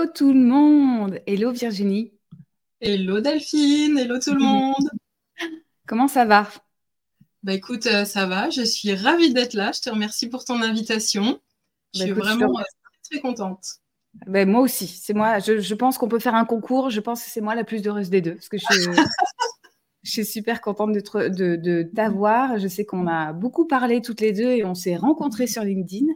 Hello tout le monde. Hello Virginie. Hello Delphine. Hello tout le monde. Comment ça va? Bah écoute, euh, ça va. Je suis ravie d'être là. Je te remercie pour ton invitation. Je bah, suis vraiment euh, très contente. Ben, moi aussi. C'est moi. Je, pense qu'on peut faire un concours. Je pense que c'est moi la plus heureuse des deux. Parce que je, je suis super contente de, de, de t'avoir. Je sais qu'on a beaucoup parlé toutes les deux et on s'est rencontrés sur LinkedIn.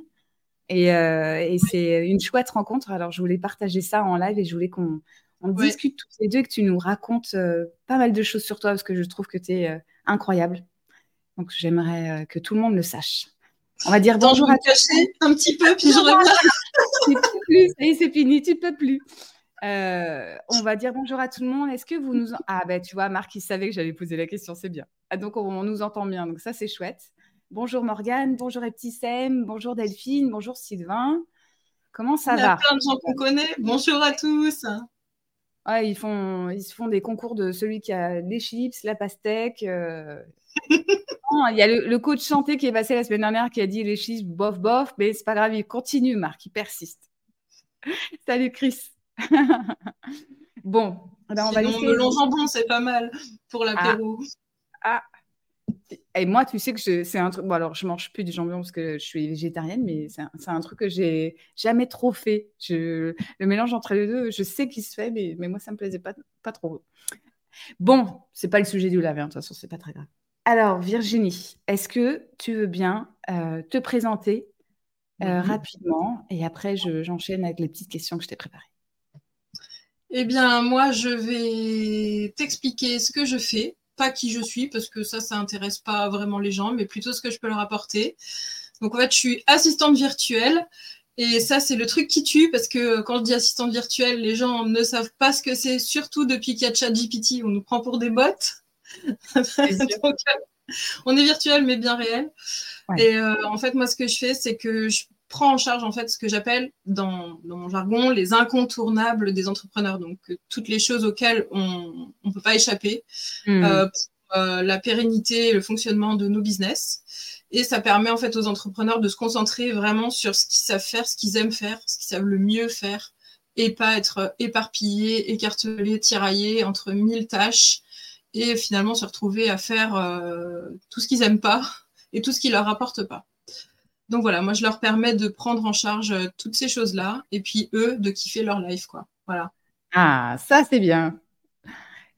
Euh, et, c'est une chouette rencontre. Alors, je voulais partager ça en live et je voulais qu'on discute tous les deux et que tu nous racontes euh, pas mal de choses sur toi parce que je trouve que tu es euh, incroyable. Donc, j'aimerais que tout le monde le sache. On va dire bonjour à cacher un petit peu, puis je reviens. c'est fini, tu peux plus. on va dire bonjour à tout le monde. Est-ce que vous nous... Ah ben tu vois, Marc, il savait que j'allais poser la question, c'est bien. Ah, donc on, nous entend bien, donc ça c'est chouette. Bonjour Morgane, bonjour Eptissem, bonjour Delphine, bonjour Sylvain. Comment ça va Il y a plein de gens qu'on connaît. Bonjour à tous. ils, font, ils se font des concours de celui qui a les chips, la pastèque. Euh. il y a le, coach santé qui est passé la semaine dernière qui a dit les chips, bof, bof, mais c'est pas grave, il continue, Marc, il persiste. Salut Chris. bon, ben on va laisser. Le jambon, c'est pas mal pour l'apéro. ah, et moi, tu sais que c'est un truc. Bon, alors, je mange plus du jambon parce que je suis végétarienne, mais c'est un, truc que j'ai jamais trop fait. Je, le mélange entre les deux, je sais qu'il se fait, mais, mais moi, ça me plaisait pas, pas trop. Bon, c'est pas le sujet du laver, hein, de toute façon, c'est pas très grave. Alors, Virginie, est-ce que tu veux bien euh, te présenter euh, rapidement et après, j'enchaîne avec les petites questions que je t'ai préparées? Eh bien, moi, je vais t'expliquer ce que je fais pas qui je suis, parce que ça, ça intéresse pas vraiment les gens, mais plutôt ce que je peux leur apporter. Donc en fait, je suis assistante virtuelle. Et ça, c'est le truc qui tue, parce que quand je dis assistante virtuelle, les gens ne savent pas ce que c'est, surtout depuis qu'il y a ChatGPT, on nous prend pour des bots. on est virtuel, mais bien réel. Et euh, en fait, moi, ce que je fais, c'est que je prend en charge en fait ce que j'appelle dans, mon jargon les incontournables des entrepreneurs, donc euh, toutes les choses auxquelles on ne peut pas échapper hmm. euh, pour euh, la pérennité et le fonctionnement de nos business. Et ça permet en fait aux entrepreneurs de se concentrer vraiment sur ce qu'ils savent faire, ce qu'ils aiment faire, ce qu'ils savent le mieux faire, et pas être éparpillés, écartelés, tiraillés entre mille tâches, et finalement se retrouver à faire tout ce qu'ils n'aiment pas et tout ce qui leur apporte pas. Donc voilà, moi je leur permets de prendre en charge euh, toutes ces choses-là et puis eux de kiffer leur life, quoi. Voilà. Ah, ça c'est bien.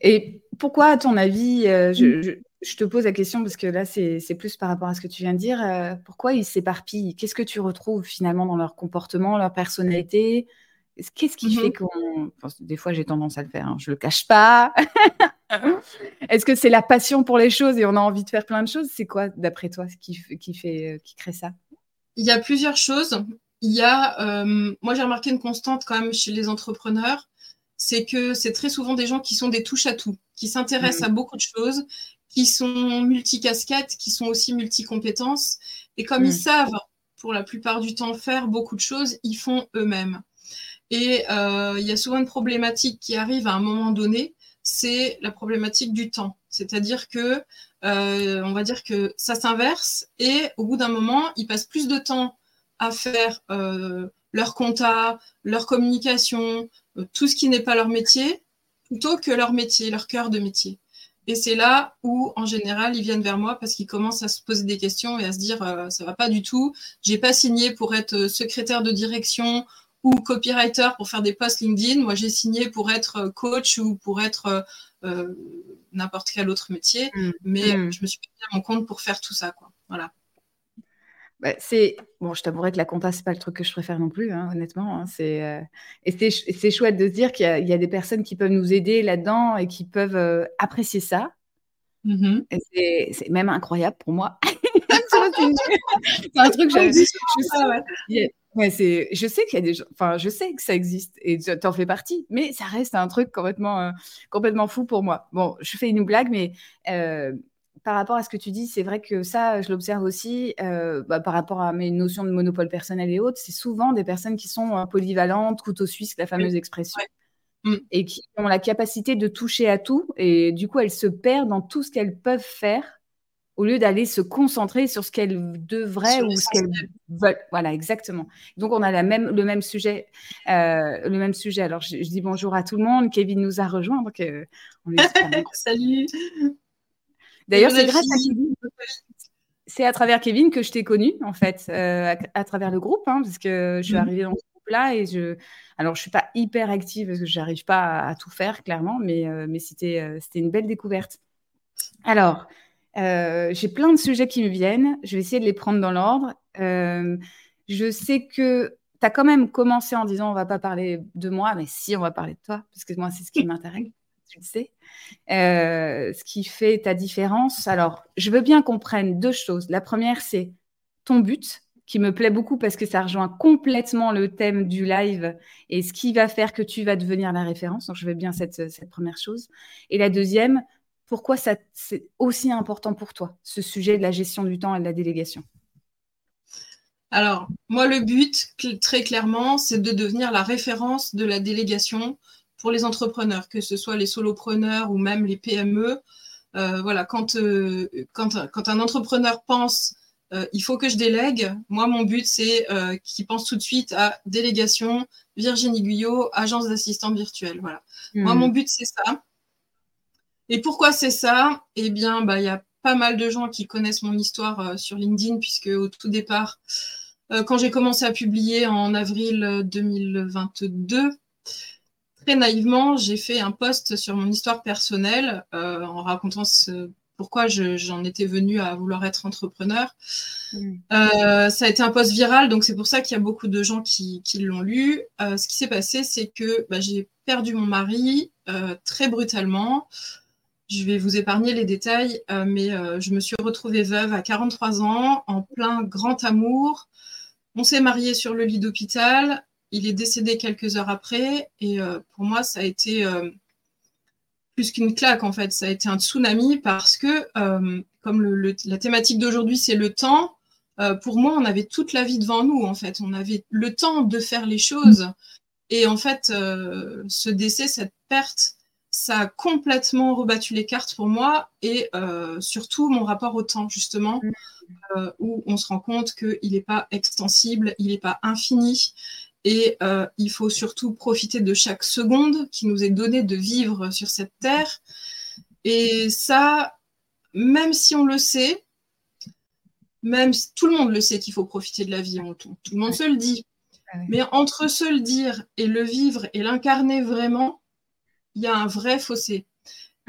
Et pourquoi, à ton avis, euh, mm. je, te pose la question parce que là c'est plus par rapport à ce que tu viens de dire, euh, pourquoi ils s'éparpillent? Qu'est-ce que tu retrouves finalement dans leur comportement, leur personnalité? Qu'est-ce qui fait mm-hmm. qu'on. des fois j'ai tendance à le faire, hein, je le cache pas. Est-ce que c'est la passion pour les choses et on a envie de faire plein de choses? C'est quoi, d'après toi, qui, qui, fait, qui crée ça? Il y a plusieurs choses. Il y a, euh, moi j'ai remarqué une constante quand même chez les entrepreneurs, c'est que c'est très souvent des gens qui sont des touches à tout, qui s'intéressent à beaucoup de choses, qui sont multicasquettes, qui sont aussi multicompétences. Et comme ils savent pour la plupart du temps faire beaucoup de choses, ils font eux-mêmes. Et euh, il y a souvent une problématique qui arrive à un moment donné, c'est la problématique du temps. C'est-à-dire que euh, on va dire que ça s'inverse et au bout d'un moment, ils passent plus de temps à faire euh, leur compta, leur communication, euh, tout ce qui n'est pas leur métier, plutôt que leur métier, leur cœur de métier. Et c'est là où, en général, ils viennent vers moi parce qu'ils commencent à se poser des questions et à se dire euh, ça va pas du tout. J'ai pas signé pour être secrétaire de direction ou copywriter pour faire des posts LinkedIn. Moi, j'ai signé pour être coach ou pour être n'importe quel autre métier, mm. mais mm. je me suis mis à mon compte pour faire tout ça, quoi. Voilà. Bah, c'est bon, je t'avouerai que la compta c'est pas le truc que je préfère non plus, hein, honnêtement. Hein, c'est euh, et c'est chouette de se dire qu'il y, a des personnes qui peuvent nous aider là-dedans et qui peuvent euh, apprécier ça. Mm-hmm. C'est même incroyable pour moi. c'est un truc que je, Ouais, c'est, je sais qu'il y a des gens, enfin, je sais que ça existe et tu en fais partie, mais ça reste un truc complètement, euh, complètement fou pour moi. Bon, je fais une blague, mais euh, par rapport à ce que tu dis, c'est vrai que ça, je l'observe aussi euh, bah, par rapport à mes notions de monopole personnel et autres. C'est souvent des personnes qui sont polyvalentes, couteau suisse, la fameuse expression, mm. et qui ont la capacité de toucher à tout. Et du coup, elles se perdent dans tout ce qu'elles peuvent faire au lieu d'aller se concentrer sur ce qu'elle devrait ou ce qu'elle veut. Voilà, exactement. Donc, on a la même, le même sujet. Euh, le même sujet. Alors, je, dis bonjour à tout le monde. Kevin nous a rejoint. Donc, euh, Salut. D'ailleurs, c'est grâce à Kevin. C'est à travers Kevin que je t'ai connu, en fait, euh, à, travers le groupe, hein, parce que je suis mmh. arrivée dans ce groupe-là et je. Alors, je suis pas hyper active parce que je n'arrive pas à, tout faire, clairement, mais, mais c'était c'était une belle découverte. Alors, euh, j'ai plein de sujets qui me viennent. Je vais essayer de les prendre dans l'ordre. Euh, je sais que tu as quand même commencé en disant on va pas parler de moi, mais si, on va parler de toi, parce que moi, c'est ce qui m'intéresse, tu le sais. Euh, ce qui fait ta différence. Alors, je veux bien qu'on prenne deux choses. La première, c'est ton but, qui me plaît beaucoup parce que ça rejoint complètement le thème du live et ce qui va faire que tu vas devenir la référence. Donc, je veux bien cette première chose. Et la deuxième, pourquoi c'est aussi important pour toi, ce sujet de la gestion du temps et de la délégation? Alors, moi, le but, très clairement, c'est de devenir la référence de la délégation pour les entrepreneurs, que ce soit les solopreneurs ou même les PME. Euh, voilà, quand, euh, quand, quand, un entrepreneur pense euh, il faut que je délègue, moi, mon but, c'est qu'il pense tout de suite à délégation, Virginie Guyot, agence d'assistants virtuels. Voilà. Moi, hmm. mon but, c'est ça. Et pourquoi c'est ça? Eh bien, bah, il y a pas mal de gens qui connaissent mon histoire euh, sur LinkedIn, puisque au tout départ, euh, quand j'ai commencé à publier en avril 2022, euh, très naïvement, j'ai fait un post sur mon histoire personnelle en racontant pourquoi j'en étais venue à vouloir être entrepreneur. Mm. ça a été un post viral, donc c'est pour ça qu'il y a beaucoup de gens qui, l'ont lu. ce qui s'est passé, c'est que bah, j'ai perdu mon mari très brutalement. Je vais vous épargner les détails, euh, mais euh, je me suis retrouvée veuve à 43 ans, en plein grand amour. On s'est marié sur le lit d'hôpital. Il est décédé quelques heures après. Et euh, pour moi, ça a été plus qu'une claque, en fait. Ça a été un tsunami parce que, comme la thématique d'aujourd'hui, c'est le temps, pour moi, on avait toute la vie devant nous, en fait. On avait le temps de faire les choses. Et en fait, ce décès, cette perte, ça a complètement rebattu les cartes pour moi et euh, surtout mon rapport au temps, justement, mm. euh, où on se rend compte qu'il n'est pas extensible, il n'est pas infini et euh, il faut surtout profiter de chaque seconde qui nous est donnée de vivre sur cette terre. Et ça, même si on le sait, même si tout le monde le sait qu'il faut profiter de la vie, tout, tout le monde se le dit. Mais entre se le dire et le vivre et l'incarner vraiment, il y a un vrai fossé.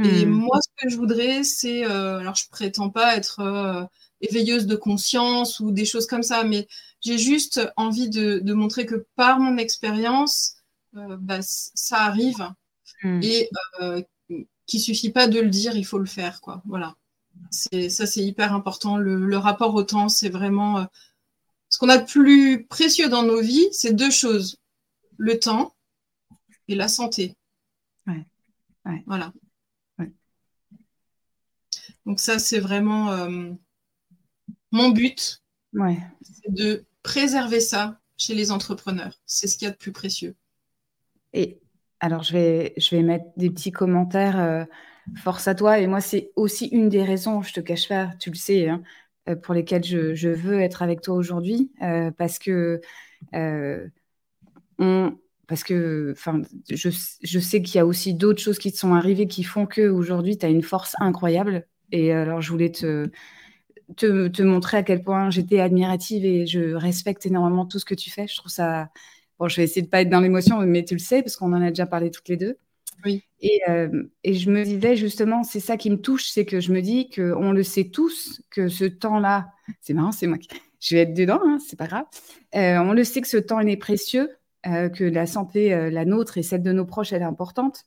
Et hmm. moi, ce que je voudrais, c'est, euh, alors je prétends pas être euh, éveilleuse de conscience ou des choses comme ça, mais j'ai juste envie de, montrer que par mon expérience, euh, bah, ça arrive hmm. et qu'il suffit pas de le dire, il faut le faire, quoi. Voilà. C'est ça, c'est hyper important. Le, le, rapport au temps, c'est vraiment ce qu'on a de plus précieux dans nos vies, c'est deux choses le temps et la santé. Voilà. Donc ça, c'est vraiment euh, mon but. C'est de préserver ça chez les entrepreneurs. C'est ce qu'il y a de plus précieux. Et alors, je vais, je vais mettre des petits commentaires. Euh, force à toi. Et moi, c'est aussi une des raisons, je te cache pas, tu le sais, hein, euh, pour lesquelles je, veux être avec toi aujourd'hui. parce que on, parce que enfin, je, je sais qu'il y a aussi d'autres choses qui te sont arrivées qui font qu'aujourd'hui, tu as une force incroyable. Et alors, je voulais te, te, te montrer à quel point j'étais admirative et je respecte énormément tout ce que tu fais. Je trouve ça. Bon, je vais essayer de pas être dans l'émotion, mais tu le sais, parce qu'on en a déjà parlé toutes les deux. Oui. Et, euh, et je me disais justement, c'est ça qui me touche, c'est que je me dis qu'on le sait tous, que ce temps-là, c'est marrant, c'est moi qui. Je vais être dedans, hein, c'est pas grave. Euh, on le sait que ce temps il est précieux euh, que la santé, euh, la nôtre et celle de nos proches, elle est importante.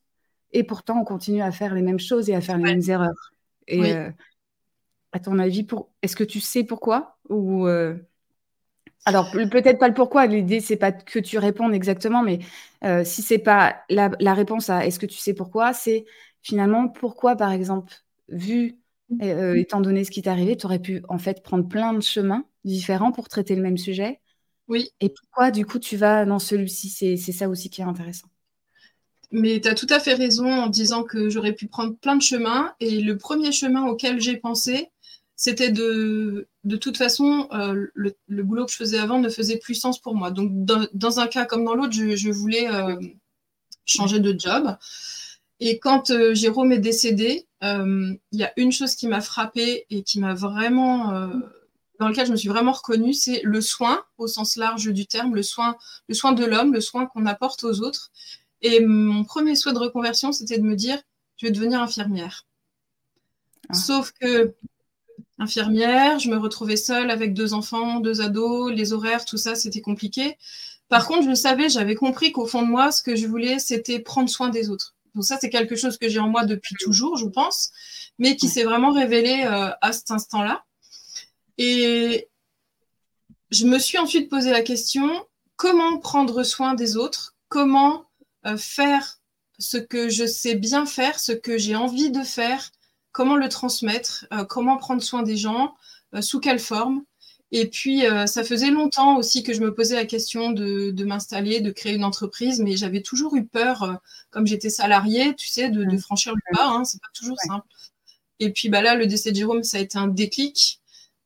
Et pourtant, on continue à faire les mêmes choses et à faire les mêmes erreurs. Et euh, à ton avis, pour... est-ce que tu sais pourquoi Ou alors peut-être pas le pourquoi. L'idée c'est pas que tu répondes exactement, mais si c'est pas la, la, réponse à est-ce que tu sais pourquoi, c'est finalement pourquoi, par exemple, vu mmh. étant donné ce qui t'est arrivé, tu aurais pu en fait prendre plein de chemins différents pour traiter le même sujet oui. Et pourquoi, du coup, tu vas dans celui-ci? C'est ça aussi qui est intéressant. Mais tu as tout à fait raison en disant que j'aurais pu prendre plein de chemins. Et le premier chemin auquel j'ai pensé, c'était de, de toute façon, euh, le, boulot que je faisais avant ne faisait plus sens pour moi. Donc, dans, un cas comme dans l'autre, je, voulais euh, changer de job. Et quand euh, Jérôme est décédé, il y a une chose qui m'a frappée et qui m'a vraiment, dans lequel je me suis vraiment reconnue, c'est le soin au sens large du terme, le soin, le soin de l'homme, le soin qu'on apporte aux autres. Et mon premier souhait de reconversion, c'était de me dire, je vais devenir infirmière. Ah. Sauf que infirmière, je me retrouvais seule avec deux enfants, deux ados, les horaires, tout ça, c'était compliqué. Par contre, je savais, j'avais compris qu'au fond de moi, ce que je voulais, c'était prendre soin des autres. Donc ça, c'est quelque chose que j'ai en moi depuis toujours, je pense, mais qui s'est vraiment révélé euh, à cet instant-là. Et je me suis ensuite posé la question, comment prendre soin des autres? Comment euh, faire ce que je sais bien faire, ce que j'ai envie de faire? Comment le transmettre, euh, comment prendre soin des gens, euh, sous quelle forme? Et puis, euh, ça faisait longtemps aussi que je me posais la question de, m'installer, de créer une entreprise, mais j'avais toujours eu peur, comme j'étais salariée, tu sais, de, franchir le pas. Hein, c'est pas toujours simple. Et puis, bah là, le décès de Jérôme, ça a été un déclic.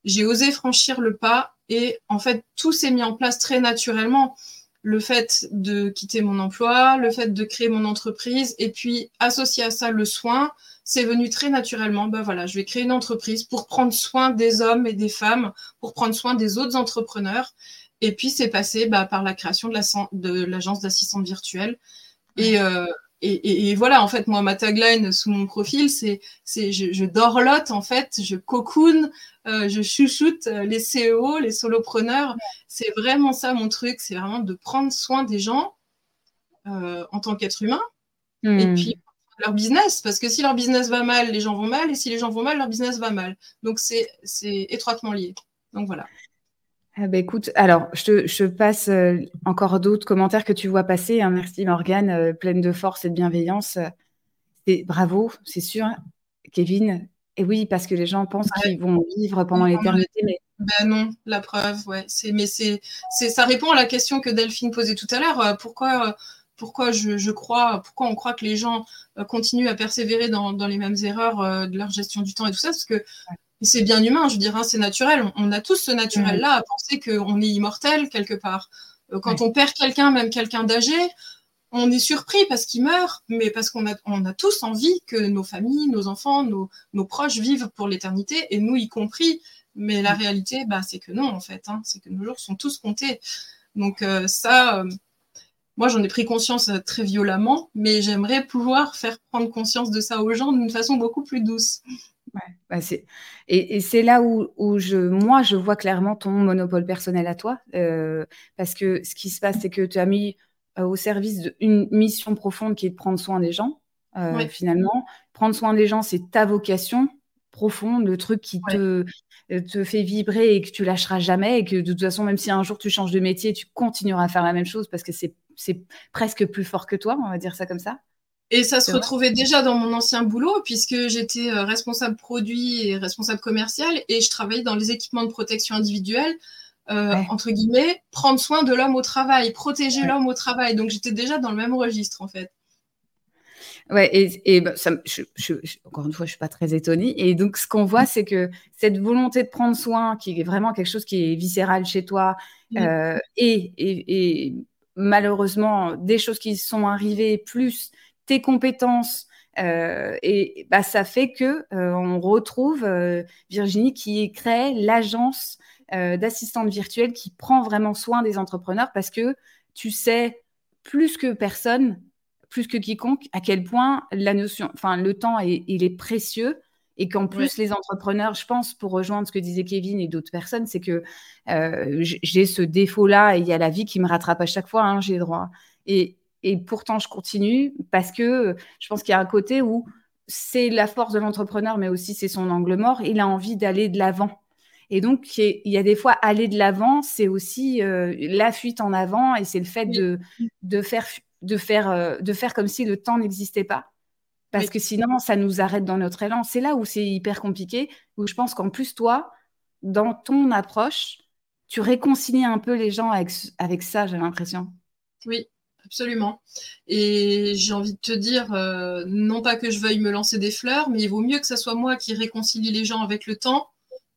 J'ai osé franchir le pas et en fait, tout s'est mis en place très naturellement. Le fait de quitter mon emploi, le fait de créer mon entreprise et puis associé à ça le soin, c'est venu très naturellement. Ben voilà, je vais créer une entreprise pour prendre soin des hommes et des femmes, pour prendre soin des autres entrepreneurs. Et puis c'est passé bah, par la création de l'agence d'assistante virtuelle. Euh, et, et, voilà, en fait, moi, ma tagline sous mon profil, c'est je, je dorlote, en fait, je cocoon, euh, je chouchoute euh, les CEO, les solopreneurs. C'est vraiment ça mon truc, c'est vraiment de prendre soin des gens en tant qu'être humain. Et hmm. puis leur business, parce que si leur business va mal, les gens vont mal, et si les gens vont mal, leur business va mal. Donc c'est étroitement lié. Donc voilà. Ah bah écoute, alors je te, passe euh, encore d'autres commentaires que tu vois passer. Hein. Merci Morgane, euh, pleine de force et de bienveillance. C'est bravo, c'est sûr, Kevin. Et oui, parce que les gens pensent qu'ils vont vivre pendant l'éternité. Mais... Ben non, la preuve, ouais. Mais c'est, ça répond à la question que Delphine posait tout à l'heure. Euh, pourquoi pourquoi je, crois, pourquoi on croit que les gens continuent à persévérer dans, les mêmes erreurs de leur gestion du temps et tout ça, parce que c'est bien humain, je dirais, hein, c'est naturel. On, a tous ce naturel-là à penser qu'on est immortel quelque part. Euh, quand on perd quelqu'un, même quelqu'un d'âgé, on est surpris parce qu'il meurt, mais parce qu'on a, on a tous envie que nos familles, nos enfants, nos, proches vivent pour l'éternité, et nous y compris. Mais la réalité, bah, c'est que non, en fait. Hein. c'est que nos jours sont tous comptés. Donc ça, moi, j'en ai pris conscience euh, très violemment, mais j'aimerais pouvoir faire prendre conscience de ça aux gens d'une façon beaucoup plus douce. Bah, et, c'est là où, je, moi, je vois clairement ton monopole personnel à toi. Euh, parce que ce qui se passe, c'est que tu as mis euh, au service d'une mission profonde qui est de prendre soin des gens, finalement. Prendre soin des gens, c'est ta vocation profonde, le truc qui te, te fait vibrer et que tu lâcheras jamais. Et que de toute façon, même si un jour tu changes de métier, tu continueras à faire la même chose parce que c'est c'est presque plus fort que toi, on va dire ça comme ça. Et ça se retrouvait déjà dans mon ancien boulot, puisque j'étais euh, responsable produit et responsable commercial, et je travaillais dans les équipements de protection individuelle, euh, entre guillemets, prendre soin de l'homme au travail, protéger l'homme au travail. Donc j'étais déjà dans le même registre, en fait. Ouais, et, bah, ça, encore une fois, je suis pas très étonnée. Et donc, ce qu'on voit, c'est que cette volonté de prendre soin, qui est vraiment quelque chose qui est viscéral chez toi, euh, et, et, malheureusement des choses qui sont arrivées, plus tes compétences. Euh, et bah, ça fait que euh, on retrouve euh, Virginie qui crée l'agence d'assistante virtuelle qui prend vraiment soin des entrepreneurs parce que tu sais plus que personne, plus que quiconque, à quel point la notion, enfin le temps il est précieux et qu'en plus, les entrepreneurs, je pense, pour rejoindre ce que disait Kevin et d'autres personnes, c'est que j'ai ce défaut-là et il y a la vie qui me rattrape à chaque fois, hein, j'ai droit. Et, et, pourtant, je continue parce que je pense qu'il y a un côté où c'est la force de l'entrepreneur, mais aussi c'est son angle mort. Il a envie d'aller de l'avant. Et donc, il y a des fois, aller de l'avant, c'est aussi euh, la fuite en avant et c'est le fait de, de, faire, de, faire, euh, de faire comme si le temps n'existait pas. Parce que sinon, ça nous arrête dans notre élan. C'est là où c'est hyper compliqué, où je pense qu'en plus, toi, dans ton approche, tu réconcilies un peu les gens avec, avec ça, j'ai l'impression. Oui, absolument. Et j'ai envie de te dire, euh, non pas que je veuille me lancer des fleurs, mais il vaut mieux que ce soit moi qui réconcilie les gens avec le temps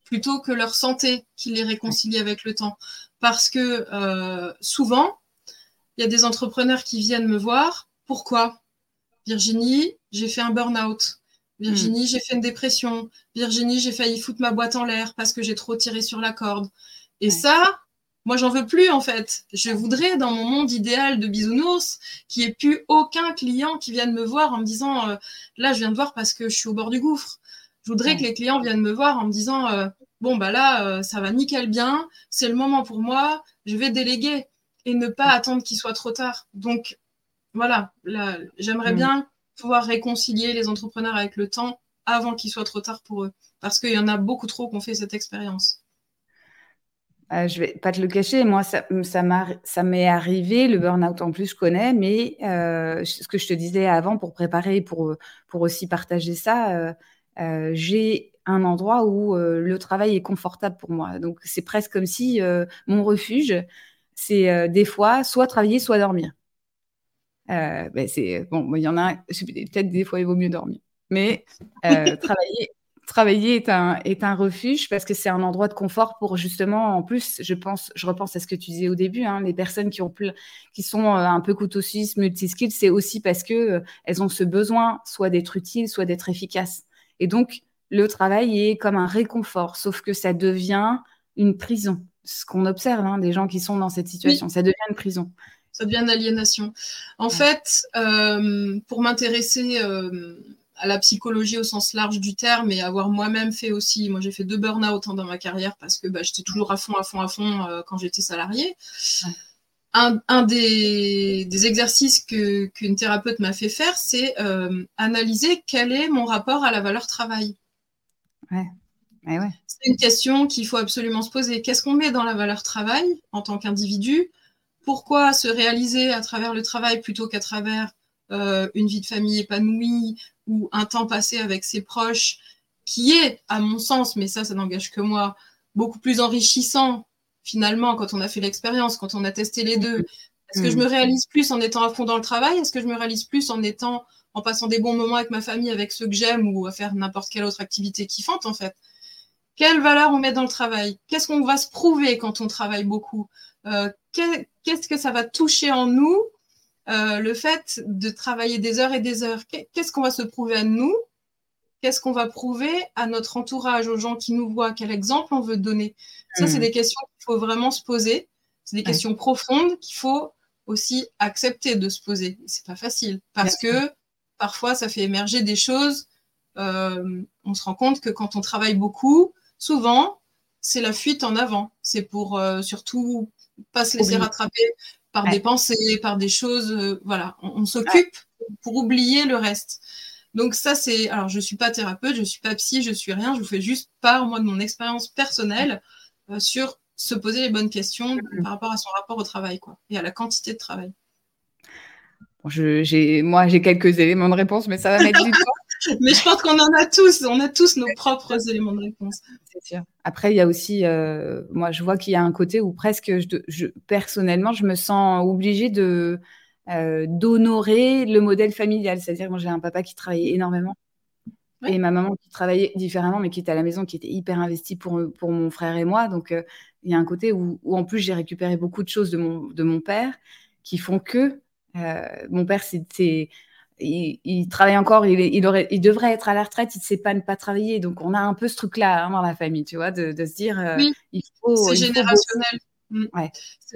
plutôt que leur santé qui les réconcilie avec le temps. Parce que euh, souvent, il y a des entrepreneurs qui viennent me voir. Pourquoi? Virginie, j'ai fait un burn-out. Virginie, hmm. j'ai fait une dépression. Virginie, j'ai failli foutre ma boîte en l'air parce que j'ai trop tiré sur la corde. Et ça, moi, j'en veux plus en fait. Je voudrais, dans mon monde idéal de bisounours, qu'il n'y ait plus aucun client qui vienne me voir en me disant euh, là, je viens de voir parce que je suis au bord du gouffre. Je voudrais que les clients viennent me voir en me disant euh, bon, bah là, euh, ça va nickel bien, c'est le moment pour moi, je vais déléguer et ne pas attendre qu'il soit trop tard. Donc, voilà, j'aimerais mm. bien pouvoir réconcilier les entrepreneurs avec le temps avant qu'il soit trop tard pour eux. Parce qu'il y en a beaucoup trop qui ont fait cette expérience. Euh, je vais pas te le cacher, moi, ça, ça m'est arrivé, le burn-out en plus, je connais, mais euh, ce que je te disais avant pour préparer, pour, pour aussi partager ça, euh, j'ai un endroit où le travail est confortable pour moi. Donc, c'est presque comme si mon refuge, c'est des fois soit travailler, soit dormir. Ben c'est bon, il y en a peut-être des fois il vaut mieux dormir, mais travailler travailler est un, est un refuge parce que c'est un endroit de confort pour justement, en plus, je pense, je repense à ce que tu disais au début, hein, les personnes qui ont plus, qui sont euh, un peu couteau suisse, multi-skills, c'est aussi parce que euh, elles ont ce besoin soit d'être utiles, soit d'être efficaces. Et donc, le travail est comme un réconfort, sauf que ça devient une prison. Ce qu'on observe, hein, des gens qui sont dans cette situation, ça devient une prison. Ça devient une aliénation. En fait, euh, pour m'intéresser à la psychologie au sens large du terme et avoir moi-même fait aussi, moi j'ai fait deux burn-out hein, dans ma carrière parce que bah, j'étais toujours à fond, à fond, à fond euh, quand j'étais salariée. Un, des, exercices qu'une thérapeute m'a fait faire, c'est euh, analyser quel est mon rapport à la valeur travail. Ouais. C'est une question qu'il faut absolument se poser. Qu'est-ce qu'on met dans la valeur travail en tant qu'individu? Pourquoi se réaliser à travers le travail plutôt qu'à travers euh, une vie de famille épanouie ou un temps passé avec ses proches, qui est, à mon sens, mais ça, ça n'engage que moi, beaucoup plus enrichissant finalement quand on a fait l'expérience, quand on a testé les deux. Est-ce que je me réalise plus en étant à fond dans le travail? Est-ce que je me réalise plus en étant, en passant des bons moments avec ma famille, avec ceux que j'aime ou à faire n'importe quelle autre activité kiffante en fait? Quelle valeur on met dans le travail? Qu'est-ce qu'on va se prouver quand on travaille beaucoup? Euh, Qu'est-ce que ça va toucher en nous euh, le fait de travailler des heures et des heures, qu'est-ce qu'on va se prouver à nous? Qu'est-ce qu'on va prouver à notre entourage, aux gens qui nous voient? Quel exemple on veut donner? Ça, c'est hmm. des questions qu'il faut vraiment se poser. C'est des questions profondes qu'il faut aussi accepter de se poser. C'est pas facile parce que parfois, ça fait émerger des choses. Euh, on se rend compte que quand on travaille beaucoup, souvent, c'est la fuite en avant. C'est pour euh, surtout pas se laisser rattraper par des pensées, par des choses. Euh, voilà, on, s'occupe pour oublier le reste. Donc ça, c'est... Alors, je ne suis pas thérapeute, je ne suis pas psy, je ne suis rien. Je vous fais juste part, moi, de mon expérience personnelle euh, sur se poser les bonnes questions par rapport à son rapport au travail, quoi, et à la quantité de travail. j'ai, moi, j'ai quelques éléments de réponse, mais ça va mettre du temps. Mais je pense qu'on en a tous, on a tous nos propres éléments de réponse. C'est sûr. Après, il y a aussi, euh, moi, je vois qu'il y a un côté où presque, je, personnellement, je me sens obligée de euh, d'honorer le modèle familial. C'est-à-dire, moi, j'ai un papa qui travaillait énormément. Et ma maman qui travaillait différemment, mais qui était à la maison, qui était hyper investie pour, pour mon frère et moi. Donc, euh, il y a un côté où, où en plus, j'ai récupéré beaucoup de choses de mon, de mon père qui font que mon père, c'était il, travaille encore, il, il, aurait, il devrait être à la retraite, il ne sait pas ne pas travailler. Donc, on a un peu ce truc-là hein, dans la famille, tu vois, de, se dire, euh, il faut. C'est générationnel. Mm.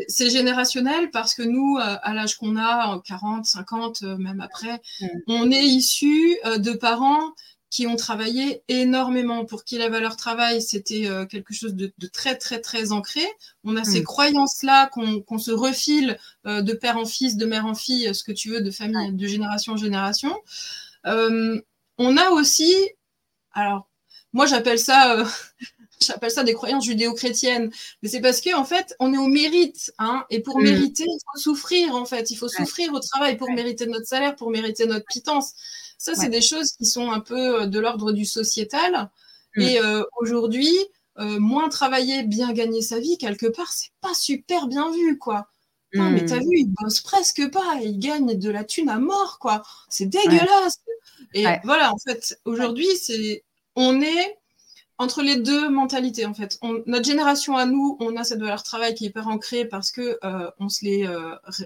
C'est générationnel parce que nous, euh, à l'âge qu'on a, 40, 50, euh, même après, mm. on est issus de parents qui ont travaillé énormément, pour qui la valeur travail, c'était euh, quelque chose de, très, très, très ancré. On a ces hmm. croyances-là qu'on se refile euh, de père en fils, de mère en fille, ce que tu veux, de famille, de génération en génération. Euh, on a aussi, alors, moi j'appelle ça, j'appelle ça des croyances judéo-chrétiennes, mais c'est parce qu'en en fait, on est au mérite, hein, et pour hmm. mériter, il faut souffrir, en fait, il faut souffrir au travail pour mériter notre salaire, pour mériter notre pitance. Ça, c'est des choses qui sont un peu euh, de l'ordre du sociétal. Mm. Et euh, aujourd'hui, euh, moins travailler, bien gagner sa vie, quelque part, c'est pas super bien vu, quoi. Non, mais t'as mm. vu, il bosse presque pas, il gagne de la thune à mort, quoi. C'est dégueulasse. Et voilà, en fait, aujourd'hui, c'est, on est entre les deux mentalités en fait. notre génération à nous, on a cette valeur travail qui est hyper ancrée parce que on se l'est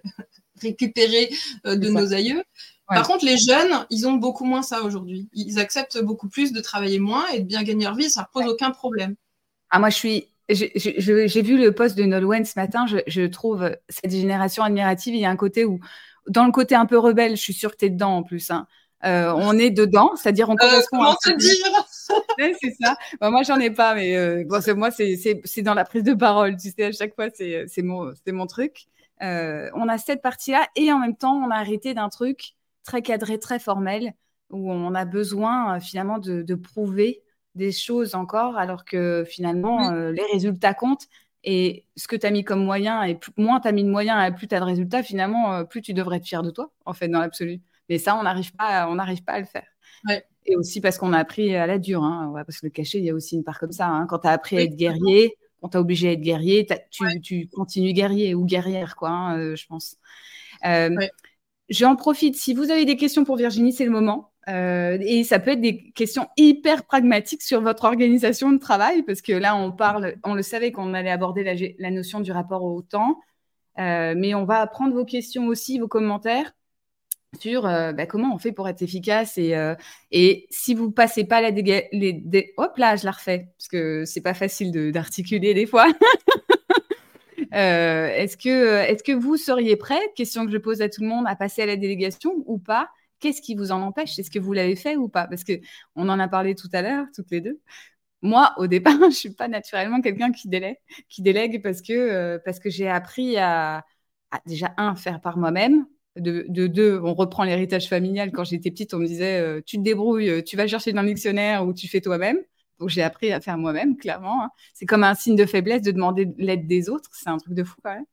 récupéré de nos aïeux. Par contre, les jeunes, ils ont beaucoup moins ça aujourd'hui. Ils acceptent beaucoup plus de travailler moins et de bien gagner leur vie, ça ne pose aucun problème. Ah, moi, je suis. J'ai vu le post de Nolwenn ce matin. Je, trouve cette génération admirative. Il y a un côté où, dans le côté un peu rebelle, je suis sûre que tu es dedans en plus. Hein. Euh, on est dedans, c'est-à-dire on euh, correspond comment te dire? C'est ça. Bah, moi, j'en ai pas, mais euh, moi, c'est dans la prise de parole. Tu sais, à chaque fois, c'est mon, mon truc. on a cette partie-là et en même temps, on a arrêté d'un truc très cadré, très formel, où on a besoin euh, finalement de, prouver des choses encore, alors que finalement, euh, les résultats comptent. Et ce que tu as mis comme moyen, et moins tu as mis de moyens et plus tu as de résultats, finalement, euh, plus tu devrais être fier de toi, en fait, dans l'absolu. Mais ça, on n'arrive pas, on n'arrive pas à le faire. Et aussi parce qu'on a appris à la dure, hein, parce que le cachet, il y a aussi une part comme ça. Hein. Quand tu as appris à être guerrier, on t'a obligé à être guerrier, tu, continues guerrier ou guerrière, quoi, hein, je pense. J'en profite. Si vous avez des questions pour Virginie, c'est le moment. Euh, et ça peut être des questions hyper pragmatiques sur votre organisation de travail, parce que là, on parle, on le savait qu'on allait aborder la, notion du rapport au temps, euh, mais on va prendre vos questions aussi, vos commentaires euh, bah, comment on fait pour être efficace et, et si vous passez pas la les, hop là, je la refais parce que c'est pas facile d'articuler des fois. Euh, est-ce que, est que vous seriez prêt, question que je pose à tout le monde, à passer à la délégation ou pas? Qu'est-ce qui vous en empêche? Est-ce que vous l'avez fait ou pas? Parce qu'on en a parlé tout à l'heure, toutes les deux. Moi, au départ, je suis pas naturellement quelqu'un qui délègue, qui délègue parce que, euh, parce que j'ai appris à, déjà, un, faire par moi-même, de, deux, on reprend l'héritage familial. Quand j'étais petite, on me disait euh, tu te débrouilles, tu vas chercher dans le dictionnaire ou tu fais toi-même. Donc j'ai appris à faire moi-même, clairement. Hein. C'est comme un signe de faiblesse de demander l'aide des autres. C'est un truc de fou quand même.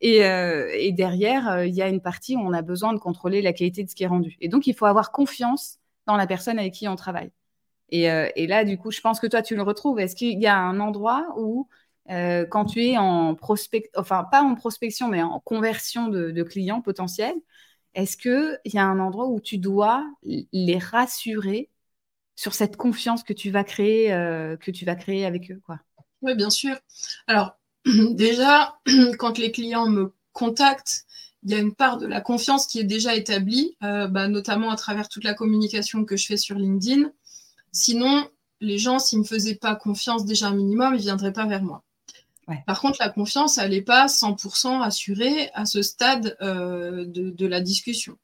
Et, euh, derrière, euh, il y a une partie où on a besoin de contrôler la qualité de ce qui est rendu. Et donc, il faut avoir confiance dans la personne avec qui on travaille. Et, euh, là, du coup, je pense que toi, tu le retrouves. Est-ce qu'il y a un endroit où, quand tu es en prospect, enfin pas en prospection, mais en conversion de, de clients potentiels, est-ce qu'il y a un endroit où tu dois les rassurer sur cette confiance que tu vas créer, euh, que tu vas créer avec eux, quoi? Oui, bien sûr. Alors, déjà, quand les clients me contactent, il y a une part de la confiance qui est déjà établie, euh, bah, notamment à travers toute la communication que je fais sur LinkedIn. Sinon, les gens, s'ils ne me faisaient pas confiance déjà un minimum, ils ne viendraient pas vers moi. Par contre, la confiance, elle n'est pas 100% assurée à ce stade euh, de, la discussion.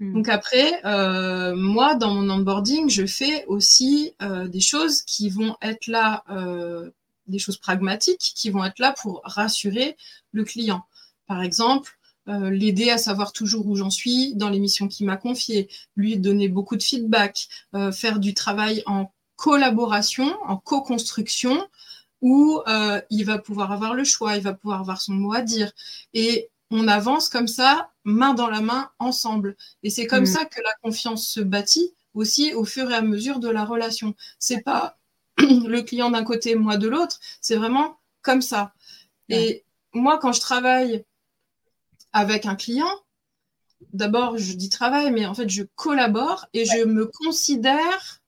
Hmm. Donc après, euh, moi, dans mon onboarding, je fais aussi euh, des choses qui vont être là, des choses pragmatiques, qui vont être là pour rassurer le client. Par exemple, l'aider à savoir toujours où j'en suis dans les missions qu'il m'a confiées, lui donner beaucoup de feedback, faire du travail en collaboration, en co-construction, où il va pouvoir avoir le choix, il va pouvoir avoir son mot à dire. Et on avance comme ça, main dans la main, ensemble. Et c'est comme mm. ça que la confiance se bâtit aussi au fur et à mesure de la relation. C'est pas le client d'un côté, moi de l'autre, c'est vraiment comme ça. Et moi, quand je travaille avec un client, d'abord, je dis travail, mais en fait, je collabore et je me considère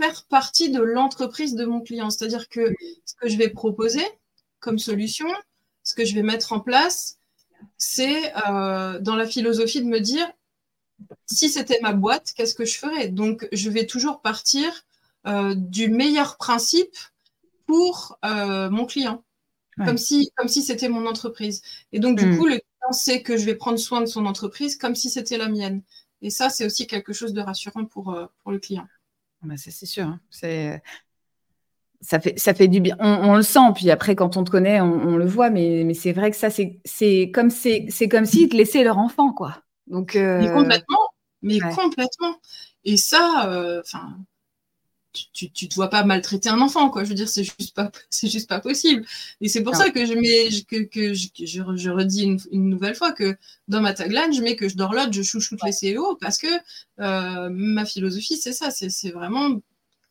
faire partie de l'entreprise de mon client. C'est-à-dire que ce que je vais proposer comme solution, ce que je vais mettre en place, c'est euh, dans la philosophie de me dire si c'était ma boîte, qu'est-ce que je ferais? Donc, je vais toujours partir euh, du meilleur principe pour euh, mon client, comme si comme si c'était mon entreprise. Et donc, du hmm. coup, le client sait que je vais prendre soin de son entreprise comme si c'était la mienne. Et ça, c'est aussi quelque chose de rassurant pour, pour le client. Ah bah, c'est sûr. Hein. C'est ça fait, ça fait du bien. On, le sent, puis après, quand on te connaît, on, le voit, mais, mais c'est vrai que ça, c'est comme, c'est comme s'ils te laissaient leur enfant, quoi. Donc, euh, Mais complètement, mais complètement. Et ça, euh, enfin, tu, tu, te vois pas maltraiter un enfant, quoi. Je veux dire, c'est juste pas, c'est juste pas possible. Et c'est pour ça que je mets, que, que, je, je, redis une, nouvelle fois que dans ma tagline, je mets que je dorlote, je chouchoute les CEO parce que euh, ma philosophie, c'est ça, c'est vraiment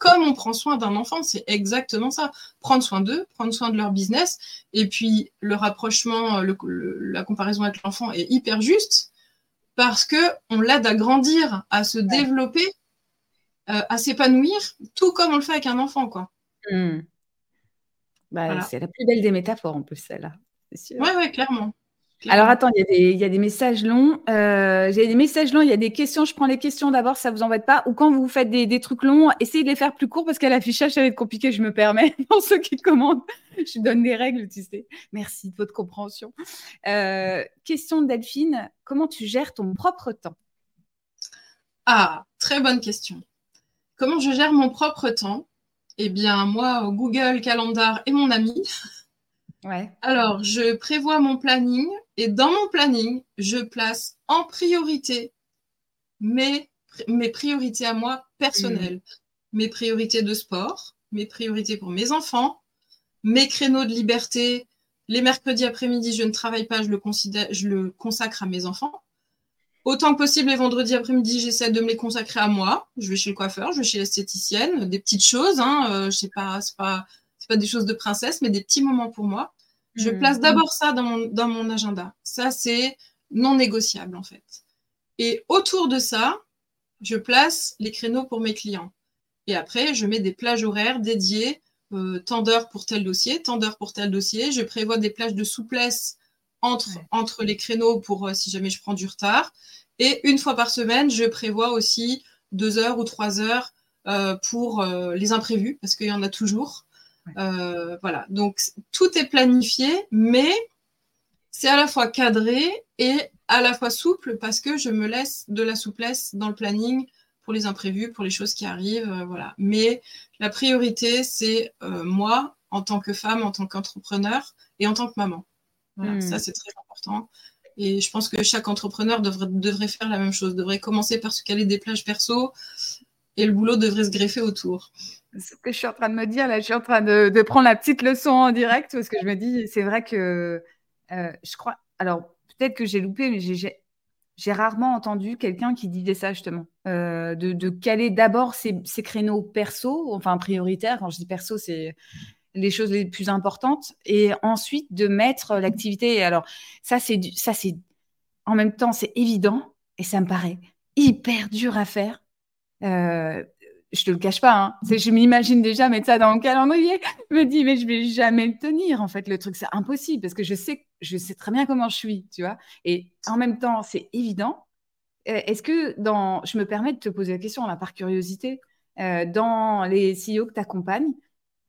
comme on prend soin d'un enfant, c'est exactement ça. Prendre soin d'eux, prendre soin de leur business. Et puis, le rapprochement, la comparaison avec l'enfant est hyper juste parce qu'on l'aide à grandir, à se développer, euh, à s'épanouir, tout comme on le fait avec un enfant. quoi. Mmh. Bah, c'est la plus belle des métaphores en plus, celle-là. Oui, ouais, clairement. Alors attends, il y, a des messages longs. Euh, j'ai des messages longs, il y a des questions. Je prends les questions d'abord, ça vous embête pas. Ou quand vous faites des, trucs longs, essayez de les faire plus courts parce qu'à l'affichage, ça va être compliqué, je me permets. Pour ceux qui commandent, je donne des règles, tu sais. Merci de votre compréhension. Euh, question de Delphine, comment tu gères ton propre temps? Ah, très bonne question. Comment je gère mon propre temps? Eh bien, moi, Google Calendar et mon ami. Ouais. Alors, je prévois mon planning et dans mon planning, je place en priorité mes, mes priorités à moi personnelles, mmh. mes priorités de sport, mes priorités pour mes enfants, mes créneaux de liberté. Les mercredis après-midi, je ne travaille pas, je le, considère, je le consacre à mes enfants. Autant que possible, les vendredis après-midi, j'essaie de me les consacrer à moi. Je vais chez le coiffeur, je vais chez l'esthéticienne, des petites choses. Hein, euh, je sais pas, c'est pas, pas des choses de princesse, mais des petits moments pour moi. Je mm. place d'abord ça dans mon, dans mon agenda. Ça, c'est non négociable, en fait. Et autour de ça, je place les créneaux pour mes clients. Et après, je mets des plages horaires dédiées, euh, tant d'heures pour tel dossier, tant d'heures pour tel dossier. Je prévois des plages de souplesse entre, entre les créneaux pour euh, si jamais je prends du retard. Et une fois par semaine, je prévois aussi deux heures ou trois heures euh, pour les imprévus, parce qu'il y en a toujours. Euh, voilà, donc tout est planifié, mais c'est à la fois cadré et à la fois souple parce que je me laisse de la souplesse dans le planning pour les imprévus, pour les choses qui arrivent, euh, voilà. Mais la priorité, c'est euh, moi en tant que femme, en tant qu'entrepreneur et en tant que maman. Voilà, hmm. ça c'est très important. Et je pense que chaque entrepreneur devrait, devrait faire la même chose, devrait commencer par se caler des plages perso et le boulot devrait se greffer autour. Ce que je suis en train de me dire, là, je suis en train de, prendre la petite leçon en direct parce que je me dis, c'est vrai que euh, je crois. Alors, peut-être que j'ai loupé, mais j'ai rarement entendu quelqu'un qui disait ça justement, euh, de, caler d'abord ses, créneaux perso, enfin prioritaires. Quand je dis perso, c'est les choses les plus importantes, et ensuite de mettre l'activité. Alors ça, c'est ça, c'est en même temps, c'est évident et ça me paraît hyper dur à faire. Euh, je te le cache pas, hein. je m'imagine déjà mettre ça dans mon calendrier. Je me dis, mais je vais jamais le tenir, en fait, le truc, c'est impossible parce que je sais, je sais très bien comment je suis, tu vois. Et en même temps, c'est évident. Euh, est-ce que dans, je me permets de te poser la question, là, par curiosité, euh, dans les CEO que tu accompagnes,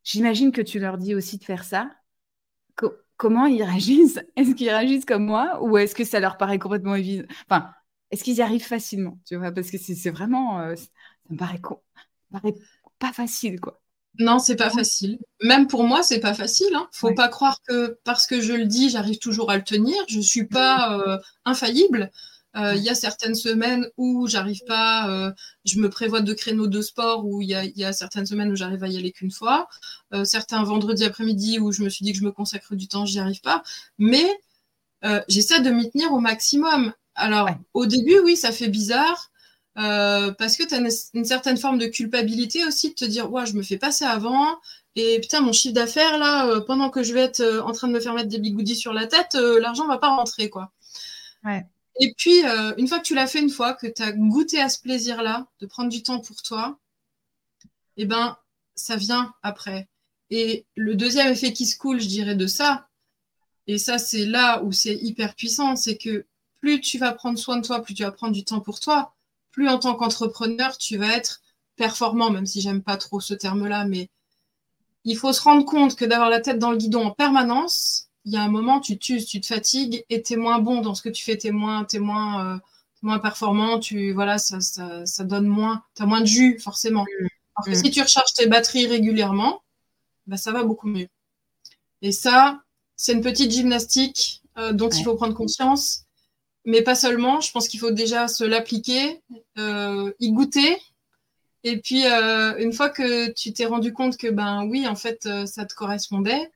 j'imagine que tu leur dis aussi de faire ça. comment ils réagissent? Est-ce qu'ils réagissent comme moi ou est-ce que ça leur paraît complètement évident Enfin, est-ce qu'ils y arrivent facilement Tu vois, parce que c'est vraiment, euh, ça me paraît con paraît pas facile, quoi. Non, c'est pas facile. Même pour moi, c'est pas facile. Hein. Faut pas croire que parce que je le dis, j'arrive toujours à le tenir. Je suis pas euh, infaillible. Euh, il y a certaines semaines où j'arrive pas, euh, je me prévois de créneaux de sport où il y a, certaines semaines où j'arrive à y aller qu'une fois, certains vendredis après-midi où je me suis dit que je me consacre du temps, j'y arrive pas, mais j'essaie de m'y tenir au maximum. Alors au début, oui, ça fait bizarre, euh, parce que tu as une, certaine forme de culpabilité aussi de te dire ouais je me fais passer avant et putain mon chiffre d'affaires là euh, pendant que je vais être euh, en train de me faire mettre des bigoudis sur la tête l'argent va pas rentrer quoi et puis une fois que tu l'as fait une fois que tu as goûté à ce plaisir là de prendre du temps pour toi eh ben ça vient après. Et le deuxième effet qui se coule je dirais de ça et ça c'est là où c'est hyper puissant c'est que plus tu vas prendre soin de toi plus tu vas prendre du temps pour toi plus en tant qu'entrepreneur, tu vas être performant, même si j'aime pas trop ce terme-là, mais il faut se rendre compte que d'avoir la tête dans le guidon en permanence, il y a un moment, tu t'uses, tu te fatigues et tu es moins bon dans ce que tu fais, tu es moins, es moins, euh, moins performant, tu, voilà, ça, ça, donne moins, tu as moins de jus, forcément. Mm. Alors que mm. si tu recharges tes batteries régulièrement, bah, ça va beaucoup mieux. Et ça, c'est une petite gymnastique euh, dont il faut prendre conscience mais pas seulement. Je pense qu'il faut déjà se l'appliquer, euh, y goûter. Et puis, euh, une fois que tu t'es rendu compte que, ben oui, en fait, euh, ça te correspondait,